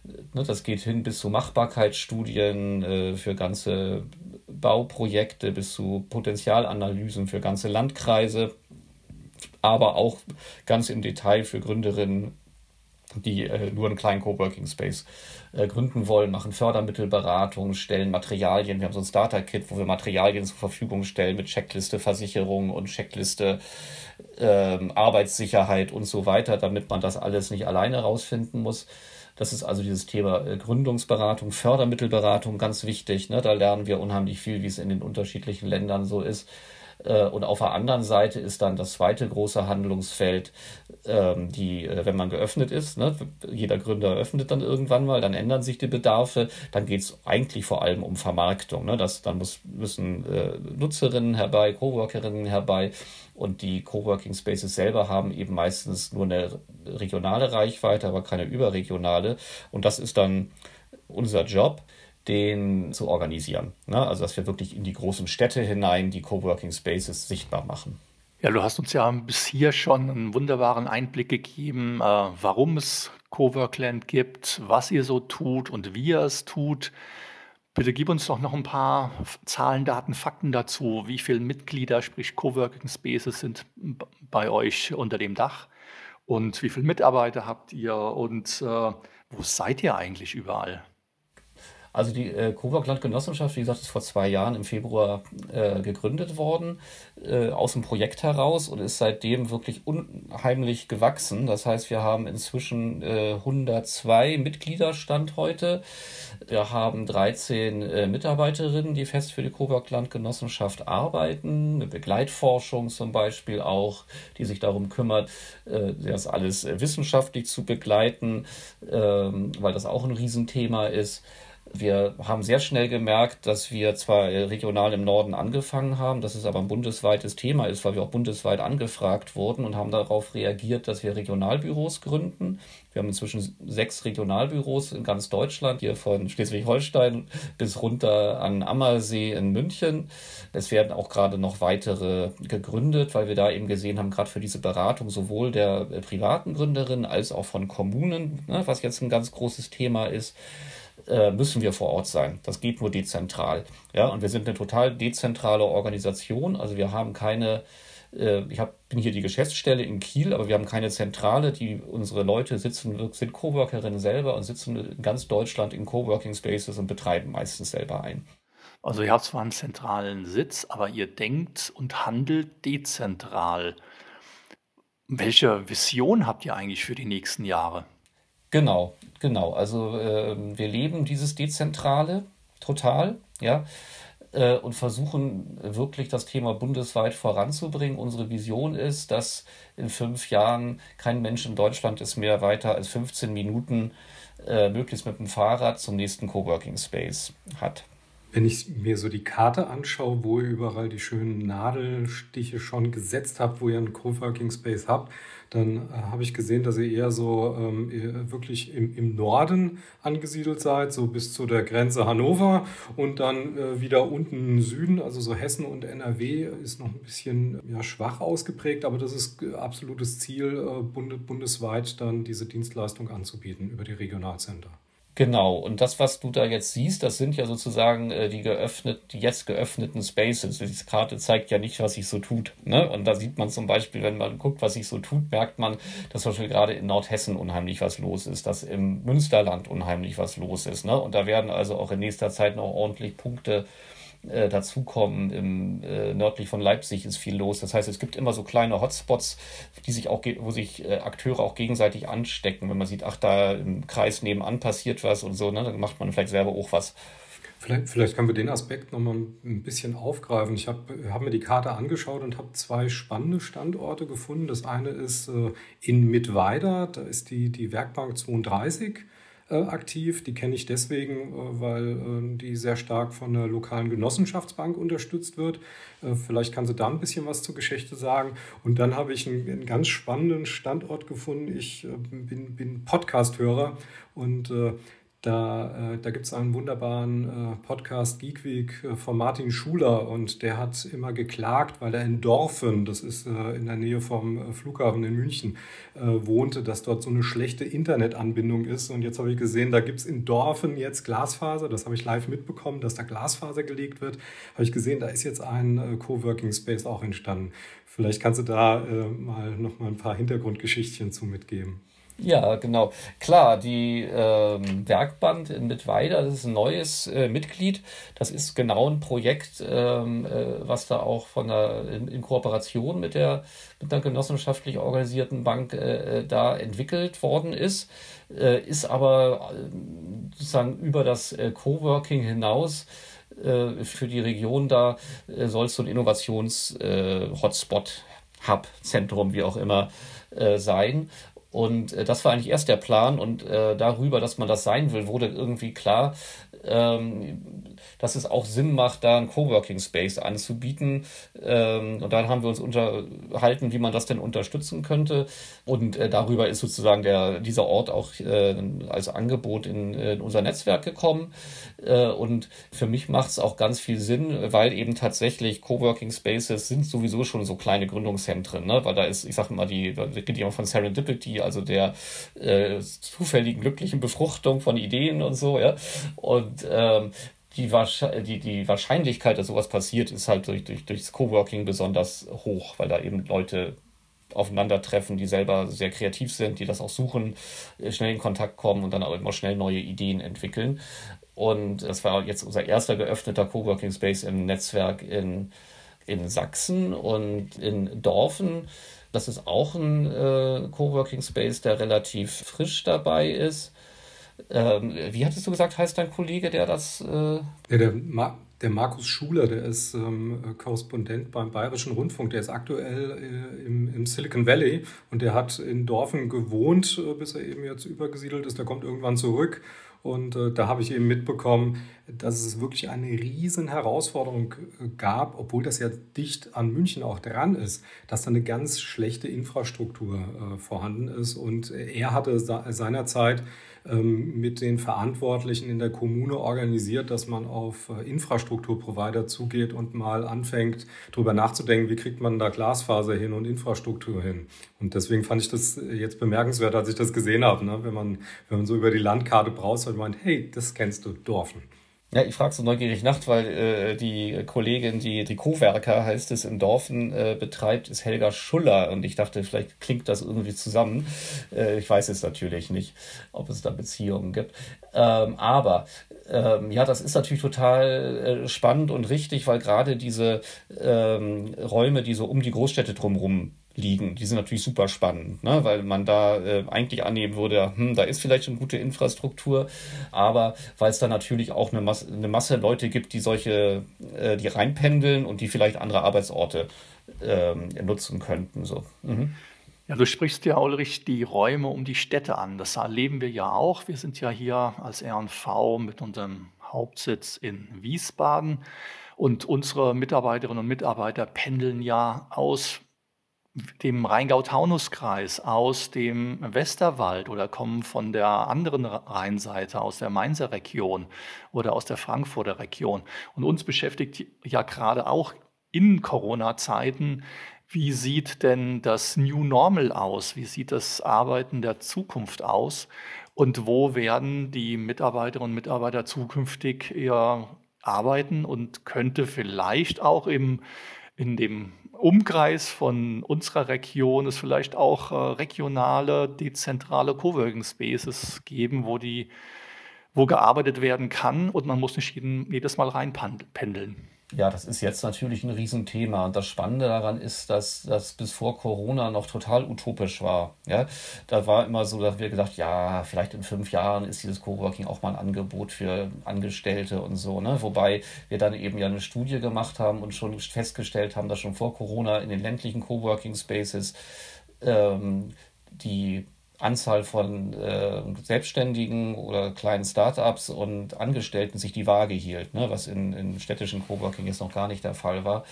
Ne, das geht hin bis zu Machbarkeitsstudien äh, für ganze Bauprojekte, bis zu Potenzialanalysen für ganze Landkreise, aber auch ganz im Detail für Gründerinnen, die äh, nur einen kleinen Coworking Space äh, gründen wollen, machen Fördermittelberatung, stellen Materialien. Wir haben so ein Starter-Kit, wo wir Materialien zur Verfügung stellen mit Checkliste Versicherung und Checkliste ähm, Arbeitssicherheit und so weiter, damit man das alles nicht alleine rausfinden muss. Das ist also dieses Thema äh, Gründungsberatung, Fördermittelberatung, ganz wichtig. Ne? Da lernen wir unheimlich viel, wie es in den unterschiedlichen Ländern so ist. Äh, und auf der anderen Seite ist dann das zweite große Handlungsfeld, ähm, die, äh, wenn man geöffnet ist, ne, jeder Gründer öffnet dann irgendwann mal, dann ändern sich die Bedarfe, dann geht es eigentlich vor allem um Vermarktung. Ne? Das, dann muss, müssen äh, Nutzerinnen herbei, Coworkerinnen herbei und die Coworking Spaces selber haben eben meistens nur eine regionale Reichweite, aber keine überregionale. Und das ist dann unser Job den zu organisieren. Ne? Also dass wir wirklich in die großen Städte hinein die Coworking Spaces sichtbar machen. Ja, du hast uns ja bis hier schon einen wunderbaren Einblick gegeben, äh, warum es Coworkland gibt, was ihr so tut und wie ihr es tut. Bitte gib uns doch noch ein paar Zahlen, Daten, Fakten dazu. Wie viele Mitglieder, sprich Coworking Spaces, sind bei euch unter dem Dach? Und wie viele Mitarbeiter habt ihr? Und äh, wo seid ihr eigentlich überall? Also die äh, Coburg-Landgenossenschaft, wie gesagt, ist vor zwei Jahren im Februar äh, gegründet worden, äh, aus dem Projekt heraus und ist seitdem wirklich unheimlich gewachsen. Das heißt, wir haben inzwischen äh, 102 Mitglieder Stand heute. Wir haben 13 äh, Mitarbeiterinnen, die fest für die Coburg-Landgenossenschaft arbeiten. Eine Begleitforschung zum Beispiel auch, die sich darum kümmert, äh, das alles wissenschaftlich zu begleiten, ähm, weil das auch ein Riesenthema ist. Wir haben sehr schnell gemerkt, dass wir zwar regional im Norden angefangen haben, dass es aber ein bundesweites Thema ist, weil wir auch bundesweit angefragt wurden und haben darauf reagiert, dass wir Regionalbüros gründen. Wir haben inzwischen sechs Regionalbüros in ganz Deutschland, hier von Schleswig-Holstein bis runter an Ammersee in München. Es werden auch gerade noch weitere gegründet, weil wir da eben gesehen haben, gerade für diese Beratung sowohl der privaten Gründerin als auch von Kommunen, ne, was jetzt ein ganz großes Thema ist, äh, müssen wir vor Ort sein. Das geht nur dezentral. Ja, und wir sind eine total dezentrale Organisation. Also wir haben keine, äh, ich hab, bin hier die Geschäftsstelle in Kiel, aber wir haben keine Zentrale, die unsere Leute sitzen, sind Coworkerinnen selber und sitzen in ganz Deutschland in Coworking Spaces und betreiben meistens selber ein. Also ihr habt zwar einen zentralen Sitz, aber ihr denkt und handelt dezentral. Welche Vision habt ihr eigentlich für die nächsten Jahre? Genau, genau. Also äh, wir leben dieses Dezentrale total, ja, äh, und versuchen wirklich das Thema bundesweit voranzubringen. Unsere Vision ist, dass in fünf Jahren kein Mensch in Deutschland es mehr weiter als 15 Minuten äh, möglichst mit dem Fahrrad zum nächsten Coworking Space hat. Wenn ich mir so die Karte anschaue, wo ihr überall die schönen Nadelstiche schon gesetzt habt, wo ihr einen Coworking Space habt, dann äh, habe ich gesehen, dass ihr eher so ähm, wirklich im, im Norden angesiedelt seid, so bis zu der Grenze Hannover und dann äh, wieder unten im Süden, also so Hessen und NRW ist noch ein bisschen ja, schwach ausgeprägt, aber das ist äh, absolutes Ziel, äh, bunde, bundesweit dann diese Dienstleistung anzubieten über die Regionalcenter. Genau, und das, was du da jetzt siehst, das sind ja sozusagen äh, die geöffnet, die jetzt geöffneten Spaces. Diese Karte zeigt ja nicht, was sich so tut. Ne? Und da sieht man zum Beispiel, wenn man guckt, was sich so tut, merkt man, dass zum Beispiel gerade in Nordhessen unheimlich was los ist, dass im Münsterland unheimlich was los ist. Ne? Und da werden also auch in nächster Zeit noch ordentlich Punkte äh, dazukommen. Im, äh, nördlich von Leipzig ist viel los. Das heißt, es gibt immer so kleine Hotspots, die sich auch, wo sich äh, Akteure auch gegenseitig anstecken. Wenn man sieht, ach, da im Kreis nebenan passiert was und so, ne, dann macht man vielleicht selber auch was. Vielleicht, vielleicht können wir den Aspekt nochmal ein bisschen aufgreifen. Ich habe hab mir die Karte angeschaut und habe zwei spannende Standorte gefunden. Das eine ist äh, in Mittweida, da ist die, die Werkbank 32 äh, aktiv. Die kenne ich deswegen, äh, weil äh, die sehr stark von der lokalen Genossenschaftsbank unterstützt wird. Vielleicht kann sie da ein bisschen was zur Geschichte sagen. Und dann habe ich einen, einen ganz spannenden Standort gefunden. Ich bin, bin Podcast-Hörer und da, äh, da gibt es einen wunderbaren äh, Podcast Geek Week äh, von Martin Schuler und der hat immer geklagt, weil er in Dorfen, das ist äh, in der Nähe vom äh, Flughafen in München, äh, wohnte, dass dort so eine schlechte Internetanbindung ist. Und jetzt habe ich gesehen, da gibt es in Dorfen jetzt Glasfaser. Das habe ich live mitbekommen, dass da Glasfaser gelegt wird. Habe ich gesehen, da ist jetzt ein Coworking Space auch entstanden. Vielleicht kannst du da mal noch mal ein paar Hintergrundgeschichtchen zu mitgeben. Ja, genau. Klar, die ähm, Werkband in Mittweida, das ist ein neues äh, Mitglied. Das ist genau ein Projekt, ähm, äh, was da auch von der, in, in, Kooperation mit der, mit einer genossenschaftlich organisierten Bank äh, äh da entwickelt worden ist. Äh, ist aber äh, sozusagen über das Coworking hinaus für die Region da soll es so ein Innovations-Hotspot, Hub, Zentrum, wie auch immer, sein. Und äh, das war eigentlich erst der Plan und äh, darüber, dass man das sein will, wurde irgendwie klar, ähm, dass es auch Sinn macht, da einen Coworking Space anzubieten. Ähm, und dann haben wir uns unterhalten, wie man das denn unterstützen könnte. Und äh, darüber ist sozusagen der, dieser Ort auch äh, als Angebot in, in, unser Netzwerk gekommen. Äh, und für mich macht es auch ganz viel Sinn, weil eben tatsächlich Coworking Spaces sind sowieso schon so kleine Gründungszentren, ne? weil da ist, ich sage mal, die, da geht ja von Serendipity, also der zufälligen, glücklichen Befruchtung von Ideen und so, ja. Und ähm, die, die, die Wahrscheinlichkeit, dass sowas passiert, ist halt durch, durch, durchs Coworking besonders hoch, weil da eben Leute aufeinandertreffen, die selber sehr kreativ sind, die das auch suchen, äh, schnell in Kontakt kommen und dann auch immer schnell neue Ideen entwickeln. Und das war jetzt unser erster geöffneter Coworking Space im Netzwerk in, in Sachsen und in Dorfen. Das ist auch ein äh, Coworking Space, der relativ frisch dabei ist. Ähm, wie hattest du gesagt, heißt dein Kollege, der das. Äh ja, der, Ma der Markus Schuler, der ist ähm, Korrespondent beim Bayerischen Rundfunk, der ist aktuell äh, im, im, Silicon Valley und der hat in Dorfen gewohnt, äh, bis er eben jetzt übergesiedelt ist. Der kommt irgendwann zurück und äh, da habe ich eben mitbekommen, dass es wirklich eine riesen Herausforderung äh, gab, obwohl das ja dicht an München auch dran ist, dass da eine ganz schlechte Infrastruktur äh, vorhanden ist. Und er hatte seinerzeit mit den Verantwortlichen in der Kommune organisiert, dass man auf äh, Infrastrukturprovider zugeht und mal anfängt, darüber nachzudenken, wie kriegt man da Glasfaser hin und Infrastruktur hin. Und deswegen fand ich das jetzt bemerkenswert, als ich das gesehen habe, ne? wenn, man, wenn man so über die Landkarte braucht und meint, hey, das kennst du, Dorfen. Ja, ich frage so neugierig nach, weil äh, die Kollegin, die Trikotwerker heißt es in Dorfen, äh, betreibt, ist Helga Schuller. Und ich dachte, vielleicht klingt das irgendwie zusammen. Äh, ich weiß es natürlich nicht, ob es da Beziehungen gibt. Ähm, aber ähm, ja, das ist natürlich total äh, spannend und richtig, weil gerade diese ähm, Räume, die so um die Großstädte drumherum liegen. Die sind natürlich super spannend, ne? weil man da äh, eigentlich annehmen würde, hm, da ist vielleicht eine gute Infrastruktur, aber weil es da natürlich auch eine Masse, eine Masse Leute gibt, die solche, äh, die reinpendeln und die vielleicht andere Arbeitsorte äh, nutzen könnten. So. Mhm. Ja, du sprichst ja, Ulrich, die Räume um die Städte an. Das erleben wir ja auch. Wir sind ja hier als RNV mit unserem Hauptsitz in Wiesbaden. Und unsere Mitarbeiterinnen und Mitarbeiter pendeln ja aus dem Rheingau-Taunus-Kreis, aus dem Westerwald oder kommen von der anderen Rheinseite, aus der Mainzer Region oder aus der Frankfurter Region. Und uns beschäftigt ja gerade auch in Corona-Zeiten, Wie sieht denn das New Normal aus? Wie sieht das Arbeiten der Zukunft aus? Und wo werden die Mitarbeiterinnen und Mitarbeiter zukünftig eher arbeiten und könnte vielleicht auch im, in dem Umkreis von unserer Region es vielleicht auch äh, regionale, dezentrale Coworking Spaces geben, wo die wo gearbeitet werden kann und man muss nicht jeden, jedes Mal reinpendeln. Ja, das ist jetzt natürlich ein Riesenthema. Und das Spannende daran ist, dass das bis vor Corona noch total utopisch war. Ja, da war immer so, dass wir gedacht, ja, vielleicht in fünf Jahren ist dieses Coworking auch mal ein Angebot für Angestellte und so. Ne? Wobei wir dann eben ja eine Studie gemacht haben und schon festgestellt haben, dass schon vor Corona in den ländlichen Coworking Spaces ähm, die Anzahl von äh, Selbstständigen oder kleinen Startups und Angestellten sich die Waage hielt, ne, was in, in städtischen Coworking jetzt noch gar nicht der Fall war.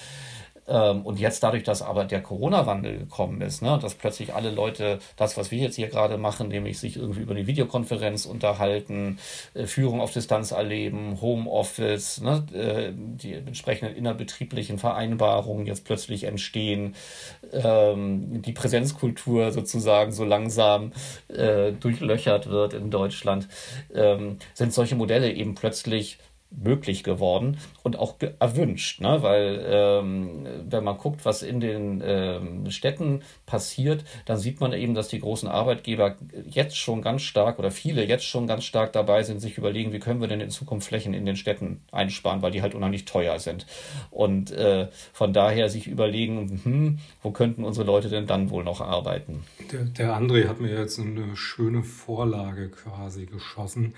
Ähm, und jetzt dadurch, dass aber der Corona-Wandel gekommen ist, ne, dass plötzlich alle Leute das, was wir jetzt hier gerade machen, nämlich sich irgendwie über eine Videokonferenz unterhalten, äh, Führung auf Distanz erleben, Homeoffice, ne, äh, die entsprechenden innerbetrieblichen Vereinbarungen jetzt plötzlich entstehen, ähm, die Präsenzkultur sozusagen so langsam äh, durchlöchert wird in Deutschland, ähm, sind solche Modelle eben plötzlich möglich geworden und auch erwünscht, ne? weil ähm, wenn man guckt, was in den ähm, Städten passiert, dann sieht man eben, dass die großen Arbeitgeber jetzt schon ganz stark oder viele jetzt schon ganz stark dabei sind, sich überlegen, wie können wir denn in Zukunft Flächen in den Städten einsparen, weil die halt unheimlich teuer sind und äh, von daher sich überlegen, hm, wo könnten unsere Leute denn dann wohl noch arbeiten? Der, der André hat mir jetzt eine schöne Vorlage quasi geschossen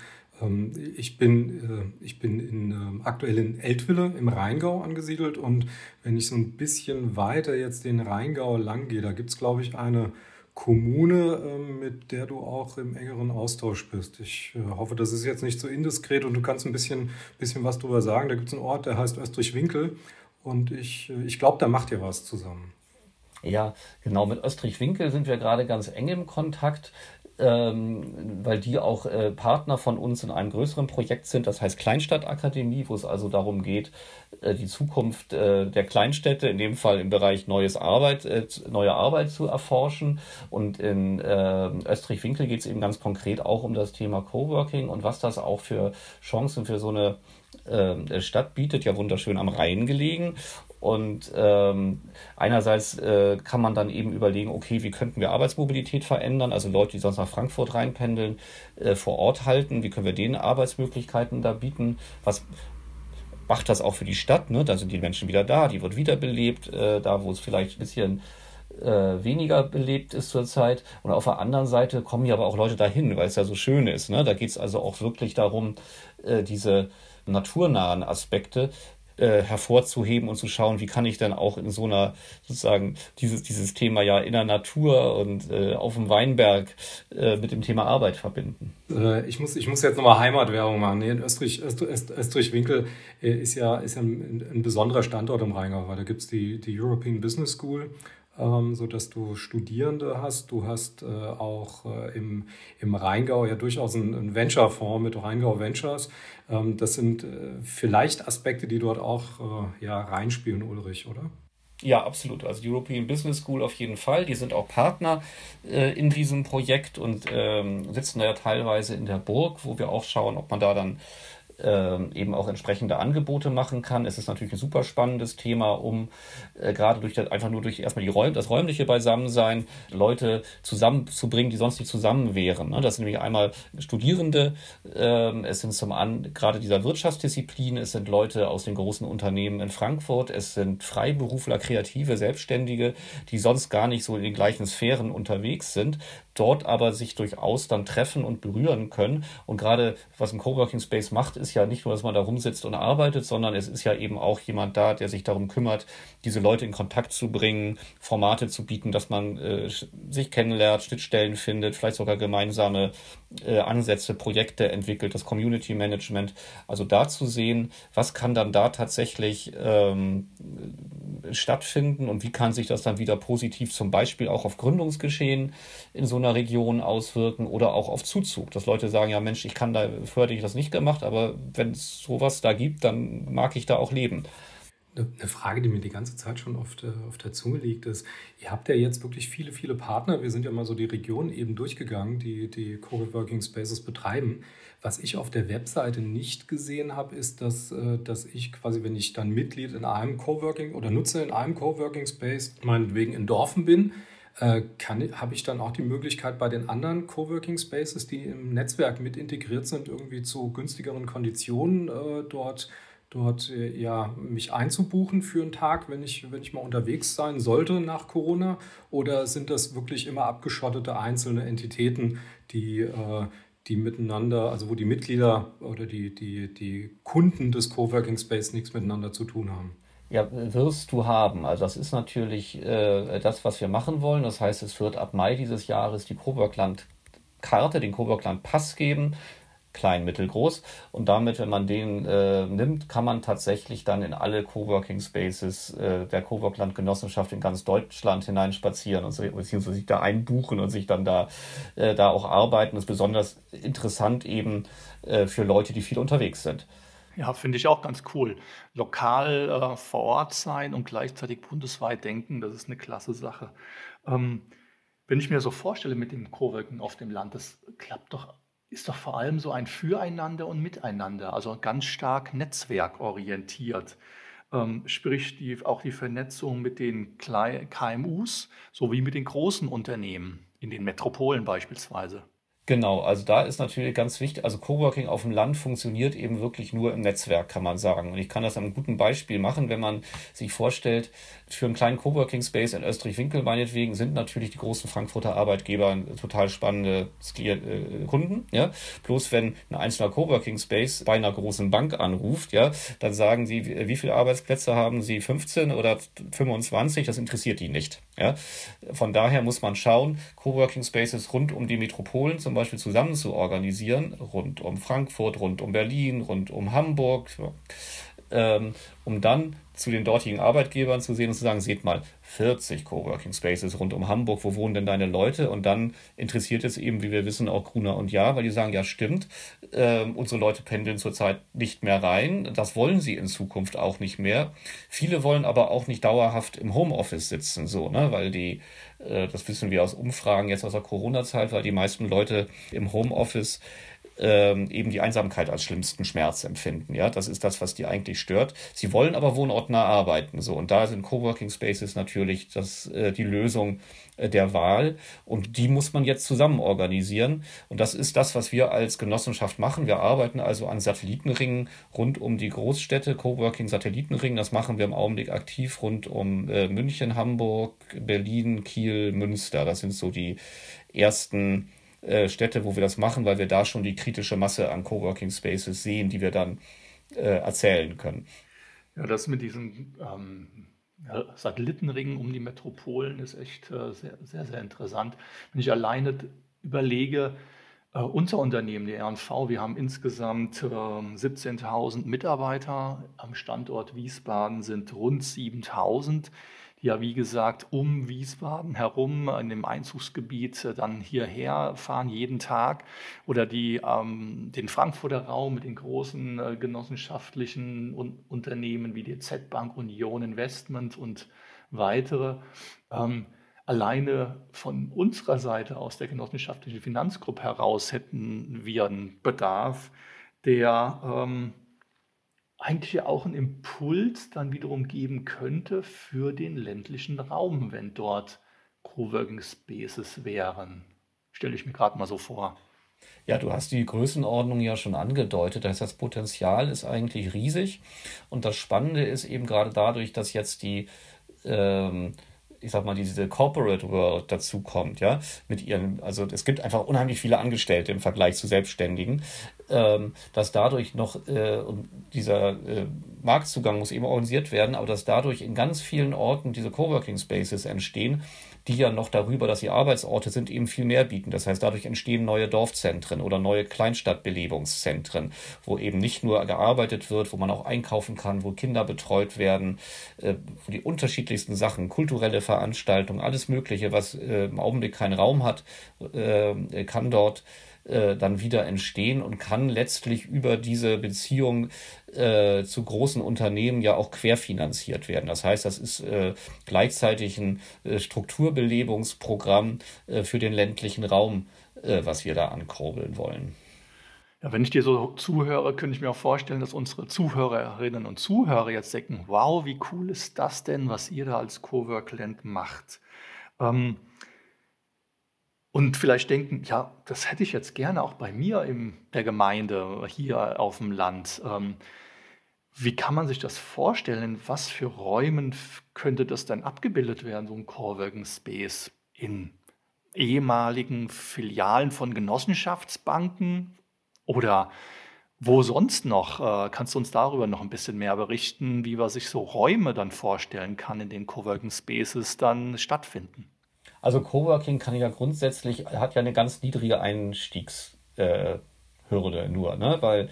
ich bin, äh, ich bin in, ähm, aktuell in Eltville im Rheingau angesiedelt und wenn ich so ein bisschen weiter jetzt den Rheingau lang gehe, da gibt es, glaube ich, eine Kommune, ähm, mit der du auch im engeren Austausch bist. Ich äh, hoffe, das ist jetzt nicht so indiskret und du kannst ein bisschen, bisschen was drüber sagen. Da gibt es einen Ort, der heißt Österreich-Winkel und ich, äh, ich glaube, da macht ihr was zusammen. Ja, genau. Mit Österreich-Winkel sind wir gerade ganz eng im Kontakt ähm, weil die auch äh, Partner von uns in einem größeren Projekt sind, das heißt Kleinstadtakademie, wo es also darum geht, äh, die Zukunft äh, der Kleinstädte, in dem Fall im Bereich neues Arbeit, äh, neue Arbeit zu erforschen. Und in äh, Österreich-Winkel geht es eben ganz konkret auch um das Thema Coworking und was das auch für Chancen für so eine äh, Stadt bietet, ja wunderschön am Rhein gelegen. Und ähm, einerseits äh, kann man dann eben überlegen, okay, wie könnten wir Arbeitsmobilität verändern, also Leute, die sonst nach Frankfurt reinpendeln, äh, vor Ort halten, wie können wir denen Arbeitsmöglichkeiten da bieten, was macht das auch für die Stadt, ne? da sind die Menschen wieder da, die wird wiederbelebt, äh, da wo es vielleicht ein bisschen äh, weniger belebt ist zurzeit. Und auf der anderen Seite kommen ja aber auch Leute dahin, weil es ja so schön ist. Ne? Da geht es also auch wirklich darum, äh, diese naturnahen Aspekte äh, hervorzuheben und zu schauen, wie kann ich dann auch in so einer sozusagen dieses, dieses Thema ja in der Natur und äh, auf dem Weinberg äh, mit dem Thema Arbeit verbinden. Äh, ich, muss, ich muss jetzt nochmal Heimatwerbung machen. In Österreich, Österreich-Winkel äh, ist ja, ist ja ein, ein besonderer Standort im Rheingau, weil da gibt es die, die European Business School ähm, so dass du Studierende hast. Du hast äh, auch äh, im, im Rheingau ja durchaus einen, einen Venture-Fonds mit Rheingau Ventures. Ähm, das sind äh, vielleicht Aspekte, die dort auch äh, ja, reinspielen, Ulrich, oder? Ja, absolut. Also die European Business School auf jeden Fall. Die sind auch Partner äh, in diesem Projekt und ähm, sitzen da ja teilweise in der Burg, wo wir auch schauen, ob man da dann eben auch entsprechende Angebote machen kann. Es ist natürlich ein super spannendes Thema, um äh, gerade durch das, einfach nur durch erstmal die Räum, das räumliche Beisammensein Leute zusammenzubringen, die sonst nicht zusammen wären. Ne? Das sind nämlich einmal Studierende, äh, es sind zum an gerade dieser Wirtschaftsdisziplin, es sind Leute aus den großen Unternehmen in Frankfurt, es sind Freiberufler, Kreative, Selbstständige, die sonst gar nicht so in den gleichen Sphären unterwegs sind, dort aber sich durchaus dann treffen und berühren können. Und gerade was ein Coworking Space macht, ist ja nicht nur, dass man da rumsitzt und arbeitet, sondern es ist ja eben auch jemand da, der sich darum kümmert, diese Leute in Kontakt zu bringen, Formate zu bieten, dass man äh, sich kennenlernt, Schnittstellen findet, vielleicht sogar gemeinsame äh, Ansätze, Projekte entwickelt, das Community Management. Also da zu sehen, was kann dann da tatsächlich ähm, stattfinden und wie kann sich das dann wieder positiv zum Beispiel auch auf Gründungsgeschehen in so einer Region auswirken oder auch auf Zuzug, dass Leute sagen, ja Mensch, ich kann da, vorher hätte ich das nicht gemacht, aber wenn es sowas da gibt, dann mag ich da auch leben. eine Frage, die mir die ganze Zeit schon auf der, auf der Zunge liegt, ist, ihr habt ja jetzt wirklich viele, viele Partner. Wir sind ja mal so die Region eben durchgegangen, die die Coworking Spaces betreiben. Was ich auf der Webseite nicht gesehen habe, ist, dass, äh, dass ich quasi, wenn ich dann Mitglied in einem Coworking oder Nutzer in einem Coworking Space, meinetwegen in Dorfen bin, äh, habe ich dann auch die Möglichkeit, bei den anderen Coworking Spaces, die im Netzwerk mit integriert sind, irgendwie zu günstigeren Konditionen äh, dort dort äh, ja, mich einzubuchen für einen Tag, wenn ich, wenn ich mal unterwegs sein sollte nach Corona? Oder sind das wirklich immer abgeschottete einzelne Entitäten, die, äh, die miteinander, also wo die Mitglieder oder die, die, die Kunden des Coworking Space nichts miteinander zu tun haben? Ja, wirst du haben. Also das ist natürlich äh, das, was wir machen wollen. Das heißt, es wird ab Mai dieses Jahres die Coworkland-Karte, den Coworkland-Pass geben klein, mittel, groß. Und damit, wenn man den äh, nimmt, kann man tatsächlich dann in alle Coworking Spaces äh, der Coworkland Genossenschaft in ganz Deutschland hineinspazieren und beziehungsweise sich da einbuchen und sich dann da, äh, da auch arbeiten. Das ist besonders interessant eben äh, für Leute, die viel unterwegs sind. Ja, finde ich auch ganz cool. Lokal äh, vor Ort sein und gleichzeitig bundesweit denken, das ist eine klasse Sache. Ähm, wenn ich mir so vorstelle mit dem Coworking auf dem Land, das klappt doch ist doch vor allem so ein Füreinander und Miteinander, also ganz stark netzwerkorientiert. Ähm, sprich die, auch die Vernetzung mit den KMUs sowie mit den großen Unternehmen in den Metropolen beispielsweise. Genau, also da ist natürlich ganz wichtig, also Coworking auf dem Land funktioniert eben wirklich nur im Netzwerk, kann man sagen. Und ich kann das einem guten Beispiel machen, wenn man sich vorstellt, für einen kleinen Coworking Space in Österreich-Winkel meinetwegen sind natürlich die großen Frankfurter Arbeitgeber total spannende äh, Kunden, ja. Bloß wenn ein einzelner Coworking Space bei einer großen Bank anruft, ja, dann sagen sie, wie viele Arbeitsplätze haben sie? 15 oder 25? Das interessiert die nicht, ja. Von daher muss man schauen, Coworking Spaces rund um die Metropolen zum Beispiel zusammen zu organisieren, rund um Frankfurt, rund um Berlin, rund um Hamburg, ähm, um dann zu den dortigen Arbeitgebern zu sehen und zu sagen, seht mal, 40 Coworking Spaces rund um Hamburg, wo wohnen denn deine Leute? Und dann interessiert es eben, wie wir wissen, auch Gruner und Ja, weil die sagen, ja stimmt, äh, unsere Leute pendeln zurzeit nicht mehr rein, das wollen sie in Zukunft auch nicht mehr. Viele wollen aber auch nicht dauerhaft im Homeoffice sitzen, so, ne, weil die äh, das wissen wir aus Umfragen jetzt aus der Corona-Zeit, weil die meisten Leute im Homeoffice ähm, eben die Einsamkeit als schlimmsten Schmerz empfinden. Ja, das ist das, was die eigentlich stört. Sie wollen aber wohnortnah arbeiten. So und da sind Coworking Spaces natürlich das, äh, die Lösung äh, der Wahl und die muss man jetzt zusammen organisieren. Und das ist das, was wir als Genossenschaft machen. Wir arbeiten also an Satellitenringen rund um die Großstädte, Coworking Satellitenringen. Das machen wir im Augenblick aktiv rund um äh, München, Hamburg, Berlin, Kiel, Münster. Das sind so die ersten äh, Städte, wo wir das machen, weil wir da schon die kritische Masse an Coworking Spaces sehen, die wir dann äh, erzählen können. Ja, das mit diesen ähm, Satellitenringen um die Metropolen ist echt äh, sehr, sehr, sehr interessant. Wenn ich alleine überlege, äh, unser Unternehmen, die RNV, wir haben insgesamt 17.000 ähm, Mitarbeiter. Am Standort Wiesbaden sind rund 7.000 ja, wie gesagt, um Wiesbaden herum in dem Einzugsgebiet äh, dann hierher fahren jeden Tag oder die ähm, den Frankfurter Raum mit den großen äh, genossenschaftlichen Un Unternehmen wie die Z-Bank, Union Investment und weitere. Ähm, alleine von unserer Seite aus der genossenschaftlichen Finanzgruppe heraus hätten wir einen Bedarf, der ähm, eigentlich ja auch einen Impuls dann wiederum geben könnte für den ländlichen Raum, wenn dort Coworking Spaces wären. Stelle ich mir gerade mal so vor. Ja, du hast die Größenordnung ja schon angedeutet. Das, das Potenzial ist eigentlich riesig. Und das Spannende ist eben gerade dadurch, dass jetzt die ähm, ich sag mal, diese Corporate World dazu kommt, ja, mit ihren, also es gibt einfach unheimlich viele Angestellte im Vergleich zu Selbstständigen, ähm, dass dadurch noch äh, dieser äh, Marktzugang muss eben organisiert werden, aber dass dadurch in ganz vielen Orten diese Coworking Spaces entstehen, die ja noch darüber, dass sie Arbeitsorte sind, eben viel mehr bieten. Das heißt, dadurch entstehen neue Dorfzentren oder neue Kleinstadtbelebungszentren, wo eben nicht nur gearbeitet wird, wo man auch einkaufen kann, wo Kinder betreut werden, äh, wo die unterschiedlichsten Sachen, kulturelle Veranstaltungen, alles Mögliche, was äh, im Augenblick keinen Raum hat, äh, kann dort äh, dann wieder entstehen und kann letztlich über diese Beziehung äh, zu großen Unternehmen ja auch querfinanziert werden. Das heißt, das ist äh, gleichzeitig ein äh, Strukturbelebungsprogramm äh, für den ländlichen Raum, was wir da ankurbeln wollen. Ja, wenn ich dir so zuhöre, könnte ich mir auch vorstellen, dass unsere Zuhörerinnen und Zuhörer jetzt denken, wow, wie cool ist das denn, was ihr da als Coworkland macht? Ähm, und vielleicht denken, ja, das hätte ich jetzt gerne auch bei mir in der Gemeinde, hier auf dem Land. Ähm, wie kann man sich das vorstellen? In was für Räumen könnte das denn abgebildet werden, so ein Coworking Space? In ehemaligen Filialen von Genossenschaftsbanken oder wo sonst noch? Äh, kannst du uns darüber noch ein bisschen mehr berichten, wie man sich so Räume dann vorstellen kann, in denen Coworking Spaces dann stattfinden? Also Coworking kann ja grundsätzlich, hat ja eine ganz niedrige Einstiegshürde nur, ne? weil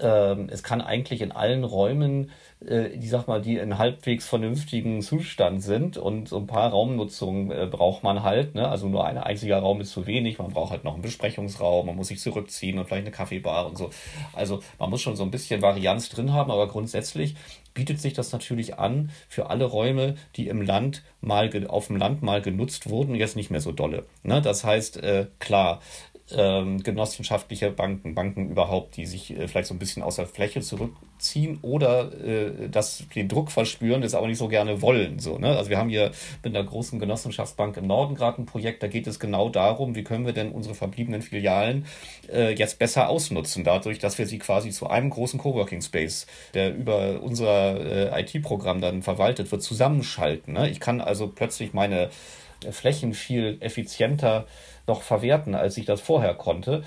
ähm, es kann eigentlich in allen Räumen, äh, die sag mal, die in halbwegs vernünftigen Zustand sind und so ein paar Raumnutzungen äh, braucht man halt. Ne? Also nur ein einziger Raum ist zu wenig. Man braucht halt noch einen Besprechungsraum, man muss sich zurückziehen und vielleicht eine Kaffeebar und so. Also man muss schon so ein bisschen Varianz drin haben, aber grundsätzlich bietet sich das natürlich an für alle Räume, die im Land mal auf dem Land mal genutzt wurden, jetzt nicht mehr so dolle. Ne? Das heißt, äh, klar, ähm, genossenschaftliche Banken, Banken überhaupt, die sich äh, vielleicht so ein bisschen aus der Fläche zurückziehen oder äh, das, den Druck verspüren, das aber nicht so gerne wollen. So, ne? Also wir haben hier mit einer großen Genossenschaftsbank im Norden gerade ein Projekt, da geht es genau darum, wie können wir denn unsere verbliebenen Filialen äh, jetzt besser ausnutzen, dadurch, dass wir sie quasi zu einem großen Coworking Space, der über unser äh, IT-Programm dann verwaltet wird, zusammenschalten. Ne? Ich kann also plötzlich meine Flächen viel effizienter noch verwerten, als ich das vorher konnte.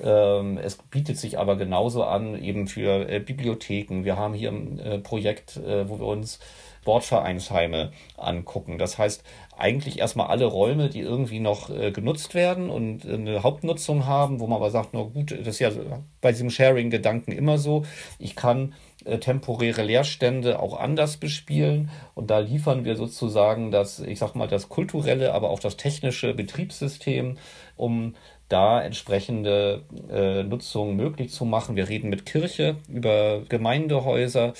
Ähm, es bietet sich aber genauso an, eben für äh, Bibliotheken. Wir haben hier ein äh, Projekt, äh, wo wir uns Sportvereinsheime angucken. Das heißt, eigentlich erstmal alle Räume, die irgendwie noch äh, genutzt werden und eine Hauptnutzung haben, wo man aber sagt, na gut, das ist ja bei diesem Sharing-Gedanken immer so. Ich kann äh, temporäre Leerstände auch anders bespielen. Und da liefern wir sozusagen das, ich sag mal, das kulturelle, aber auch das technische Betriebssystem, um da entsprechende äh, Nutzung möglich zu machen. Wir reden mit Kirche über Gemeindehäuser.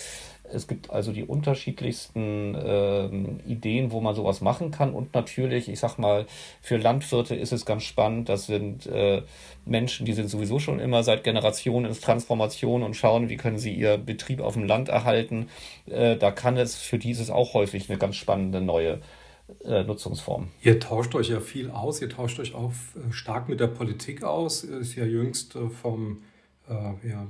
Es gibt also die unterschiedlichsten äh, Ideen, wo man sowas machen kann. Und natürlich, ich sag mal, für Landwirte ist es ganz spannend. Das sind äh, Menschen, die sind sowieso schon immer seit Generationen in Transformation und schauen, wie können sie ihr Betrieb auf dem Land erhalten. Äh, da kann es für dieses auch häufig eine ganz spannende neue äh, Nutzungsform. Ihr tauscht euch ja viel aus, ihr tauscht euch auch äh, stark mit der Politik aus. Ist ja jüngst äh, vom ja,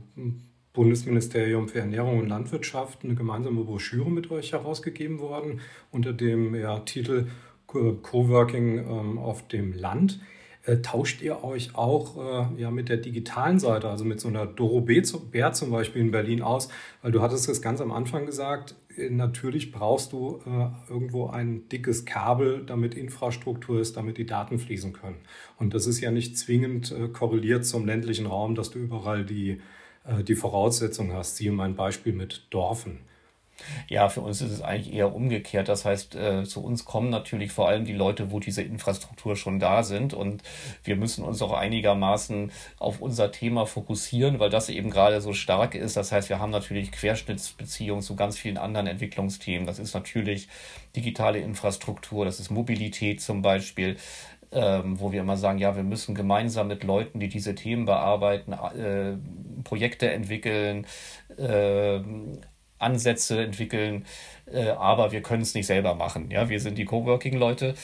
Bundesministerium für Ernährung und Landwirtschaft eine gemeinsame Broschüre mit euch herausgegeben worden unter dem ja, Titel Coworking ähm, auf dem Land. Äh, tauscht ihr euch auch äh, ja, mit der digitalen Seite, also mit so einer Doro Bär zum Beispiel in Berlin aus? Weil du hattest es ganz am Anfang gesagt, äh, natürlich brauchst du äh, irgendwo ein dickes Kabel, damit Infrastruktur ist, damit die Daten fließen können. Und das ist ja nicht zwingend äh, korreliert zum ländlichen Raum, dass du überall die die Voraussetzung hast. Siehe mein Beispiel mit Dorfen. Ja, für uns ist es eigentlich eher umgekehrt. Das heißt, äh, zu uns kommen natürlich vor allem die Leute, wo diese Infrastruktur schon da sind. Und wir müssen uns auch einigermaßen auf unser Thema fokussieren, weil das eben gerade so stark ist. Das heißt, wir haben natürlich Querschnittsbeziehungen zu ganz vielen anderen Entwicklungsthemen. Das ist natürlich digitale Infrastruktur, das ist Mobilität zum Beispiel ähm, wo wir immer sagen, ja, wir müssen gemeinsam mit Leuten, die diese Themen bearbeiten, äh, Projekte entwickeln, äh, Ansätze entwickeln, äh, aber wir können es nicht selber machen. Ja, wir sind die Coworking-Leute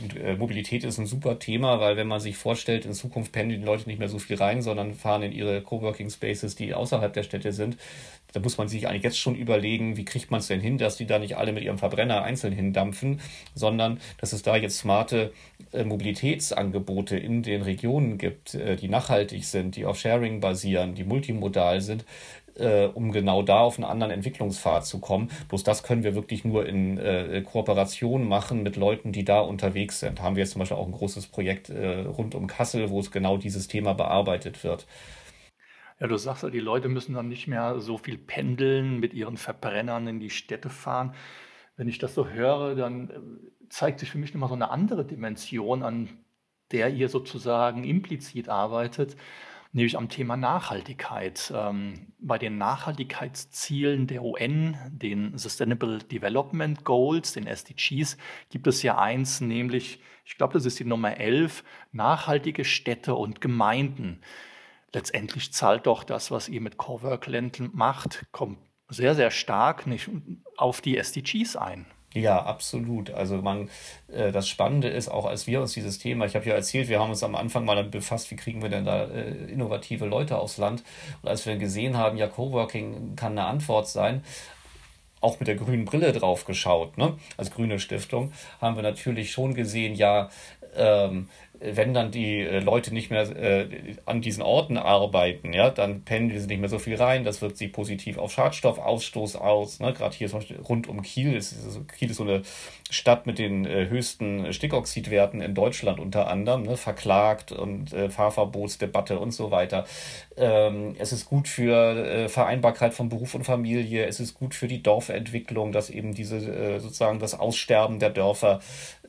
und äh, Mobilität ist ein super Thema, weil wenn man sich vorstellt, in Zukunft pendeln die Leute nicht mehr so viel rein, sondern fahren in ihre Coworking-Spaces, die außerhalb der Städte sind, da muss man sich eigentlich jetzt schon überlegen, wie kriegt man es denn hin, dass die da nicht alle mit ihrem Verbrenner einzeln hindampfen, sondern dass es da jetzt smarte äh, Mobilitätsangebote in den Regionen gibt, äh, die nachhaltig sind, die auf Sharing basieren, die multimodal sind, äh, um genau da auf einen anderen Entwicklungspfad zu kommen. Bloß das können wir wirklich nur in äh, Kooperation machen mit Leuten, die da unterwegs sind. Haben wir jetzt zum Beispiel auch ein großes Projekt äh, rund um Kassel, wo es genau dieses Thema bearbeitet wird. Ja, du sagst ja, die Leute müssen dann nicht mehr so viel pendeln, mit ihren Verbrennern in die Städte fahren. Wenn ich das so höre, dann äh, zeigt sich für mich nochmal so eine andere Dimension an der hier sozusagen implizit arbeitet, nämlich am Thema Nachhaltigkeit. Ähm, bei den Nachhaltigkeitszielen der UN, den Sustainable Development Goals, den SDGs, gibt es ja eins, nämlich, ich glaube, das ist die Nummer 11, nachhaltige Städte und Gemeinden. Letztendlich zahlt doch das, was ihr mit Coworkland macht, kommt sehr, sehr stark nicht auf die SDGs ein. Ja, absolut. Also man, äh, das Spannende ist auch, als wir uns dieses Thema, ich habe ja erzählt, wir haben uns am Anfang mal damit befasst, wie kriegen wir denn da äh, innovative Leute aufs Land. Und als wir gesehen haben, ja, Coworking kann eine Antwort sein, auch mit der grünen Brille drauf geschaut, ne? als grüne Stiftung, haben wir natürlich schon gesehen, ja, ähm, wenn dann die äh, Leute nicht mehr äh, an diesen Orten arbeiten, ja, dann pendeln sie nicht mehr so viel rein. Das wirkt sich positiv auf Schadstoffausstoß aus. Ne? Gerade hier zum Beispiel rund um Kiel. Ist, Kiel ist so eine Stadt mit den äh, höchsten Stickoxidwerten in Deutschland unter anderem, ne? verklagt und äh, Fahrverbotsdebatte und so weiter. Ähm, es ist gut für äh, Vereinbarkeit von Beruf und Familie. Es ist gut für die Dorfentwicklung, dass eben diese äh, sozusagen das Aussterben der Dörfer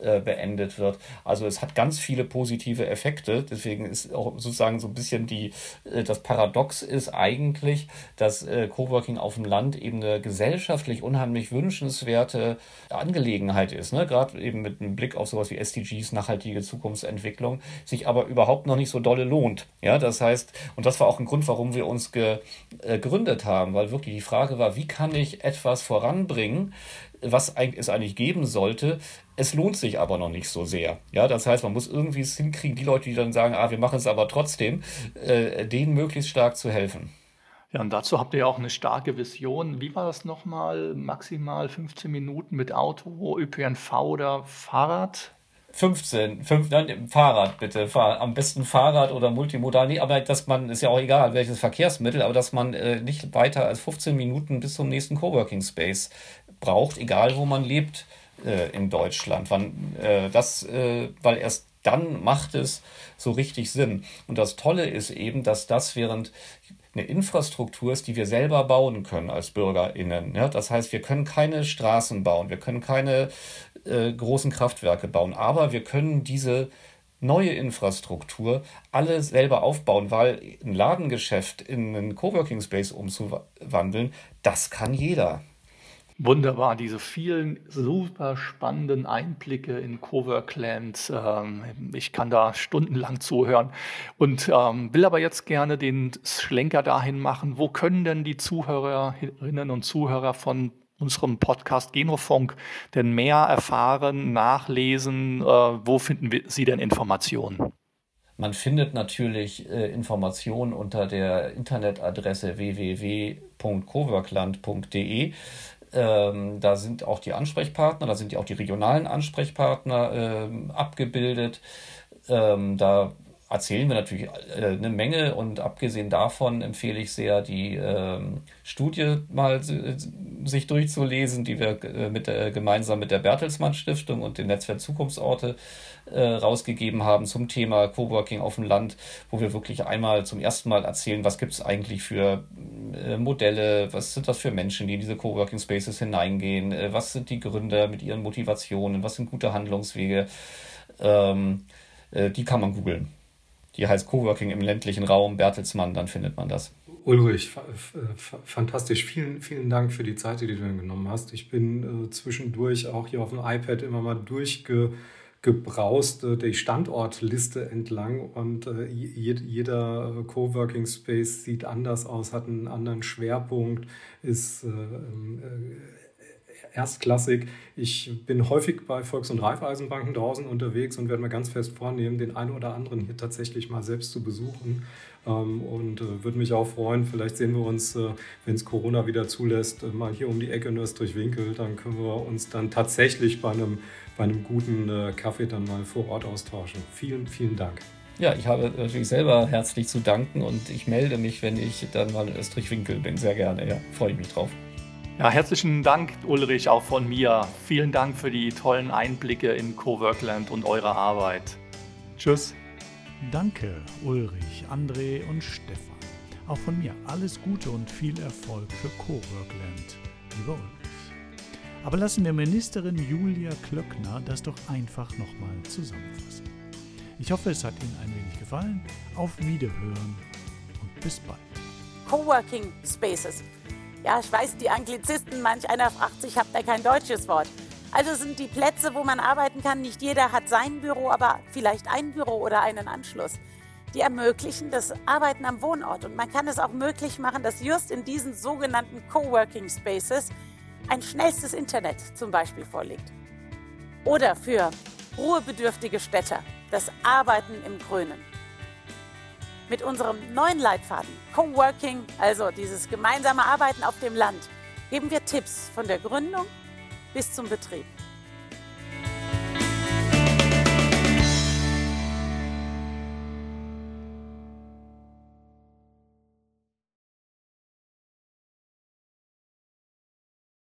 äh, beendet wird. Also es hat ganz viele positive Effekte. Deswegen ist auch sozusagen so ein bisschen die, äh, das Paradox ist eigentlich, dass äh, Coworking auf dem Land eben eine gesellschaftlich unheimlich wünschenswerte Angelegenheit ist. Ne? Gerade eben mit einem Blick auf sowas wie SDGs, nachhaltige Zukunftsentwicklung, sich aber überhaupt noch nicht so dolle lohnt. Ja, das heißt, und das war auch ein Grund, warum wir uns gegründet haben, weil wirklich die Frage war, wie kann ich etwas voranbringen, was es eigentlich geben sollte. Es lohnt sich aber noch nicht so sehr. Ja, das heißt, man muss irgendwie es hinkriegen, die Leute, die dann sagen, ah, wir machen es aber trotzdem, äh, denen möglichst stark zu helfen. Ja, und dazu habt ihr ja auch eine starke Vision. Wie war das nochmal? Maximal 15 Minuten mit Auto, ÖPNV oder Fahrrad? 15, 5, nein, Fahrrad bitte, Fahr, am besten Fahrrad oder Multimodal, nee, aber dass man, ist ja auch egal, welches Verkehrsmittel, aber dass man äh, nicht weiter als 15 Minuten bis zum nächsten Coworking Space braucht, egal wo man lebt äh, in Deutschland. Wann, äh, das, äh, weil erst dann macht es so richtig Sinn. Und das Tolle ist eben, dass das während eine Infrastruktur ist, die wir selber bauen können als BürgerInnen. Ja, das heißt, wir können keine Straßen bauen, wir können keine äh, großen Kraftwerke bauen, aber wir können diese neue Infrastruktur alle selber aufbauen, weil ein Ladengeschäft in einen Coworking Space umzuwandeln, das kann jeder. Wunderbar, diese vielen super spannenden Einblicke in Coworkland. Ähm, ich kann da stundenlang zuhören und ähm, will aber jetzt gerne den Schlenker dahin machen. Wo können denn die Zuhörerinnen und Zuhörer von unserem Podcast Genofunk denn mehr erfahren, nachlesen? Äh, wo finden Sie denn Informationen? Man findet natürlich äh, Informationen unter der Internetadresse www.coworkland.de. Ähm, da sind auch die Ansprechpartner, da sind ja auch die regionalen Ansprechpartner ähm, abgebildet. Ähm, da erzählen wir natürlich äh, eine Menge und abgesehen davon empfehle ich sehr, die ähm, Studie mal sich durchzulesen, die wir äh, mit, äh, gemeinsam mit der Bertelsmann Stiftung und dem Netzwerk Zukunftsorte äh, rausgegeben haben zum Thema Coworking auf dem Land, wo wir wirklich einmal zum ersten Mal erzählen, was gibt es eigentlich für äh, Modelle, was sind das für Menschen, die in diese Coworking Spaces hineingehen, was sind die Gründer mit ihren Motivationen, was sind gute Handlungswege. Ähm, die kann man googeln. Die heißt Coworking im ländlichen Raum, Bertelsmann, dann findet man das. Ulrich, fantastisch. Vielen, vielen Dank für die Zeit, die du genommen hast. Ich bin äh, zwischendurch auch hier auf dem iPad immer mal durchgebraust, äh, die Standortliste entlang und äh, jeder Coworking Space sieht anders aus, hat einen anderen Schwerpunkt, ist ähm, erstklassig. Ich bin häufig bei Volks- und Raiffeisenbanken draußen unterwegs und werde mir ganz fest vornehmen, den einen oder anderen hier tatsächlich mal selbst zu besuchen. Ähm, und äh, würde mich auch freuen, vielleicht sehen wir uns, äh, wenn es Corona wieder zulässt, äh, mal hier um die Ecke in Österreich-Winkel. Dann können wir uns dann tatsächlich bei einem, bei einem guten Kaffee dann mal vor Ort austauschen. Vielen, vielen Dank. Ja, ich habe natürlich selber herzlich zu danken und ich melde mich, wenn ich dann mal in Österreich-Winkel bin. Sehr gerne, ja. Freue ich mich drauf. Ja, herzlichen Dank, Ulrich, auch von mir. Vielen Dank für die tollen Einblicke in Coworkland und eure Arbeit. Tschüss. Danke, Ulrich, André und Stefan. Auch von mir alles Gute und viel Erfolg für Coworkland, lieber Ulrich. Aber lassen wir Ministerin Julia Klöckner das doch einfach nochmal zusammenfassen. Ich hoffe, es hat Ihnen ein wenig gefallen. Auf Wiederhören und bis bald. Coworking Spaces. Ja, ich weiß, die Anglizisten, manch einer fragt sich, habt ihr kein deutsches Wort? Also sind die Plätze, wo man arbeiten kann, nicht jeder hat sein Büro, aber vielleicht ein Büro oder einen Anschluss. Die ermöglichen das Arbeiten am Wohnort und man kann es auch möglich machen, dass just in diesen sogenannten Coworking Spaces ein schnellstes Internet zum Beispiel vorliegt. Oder für ruhebedürftige Städter das Arbeiten im Grünen. Mit unserem neuen Leitfaden Coworking, also dieses gemeinsame Arbeiten auf dem Land, geben wir Tipps von der Gründung bis zum Betrieb.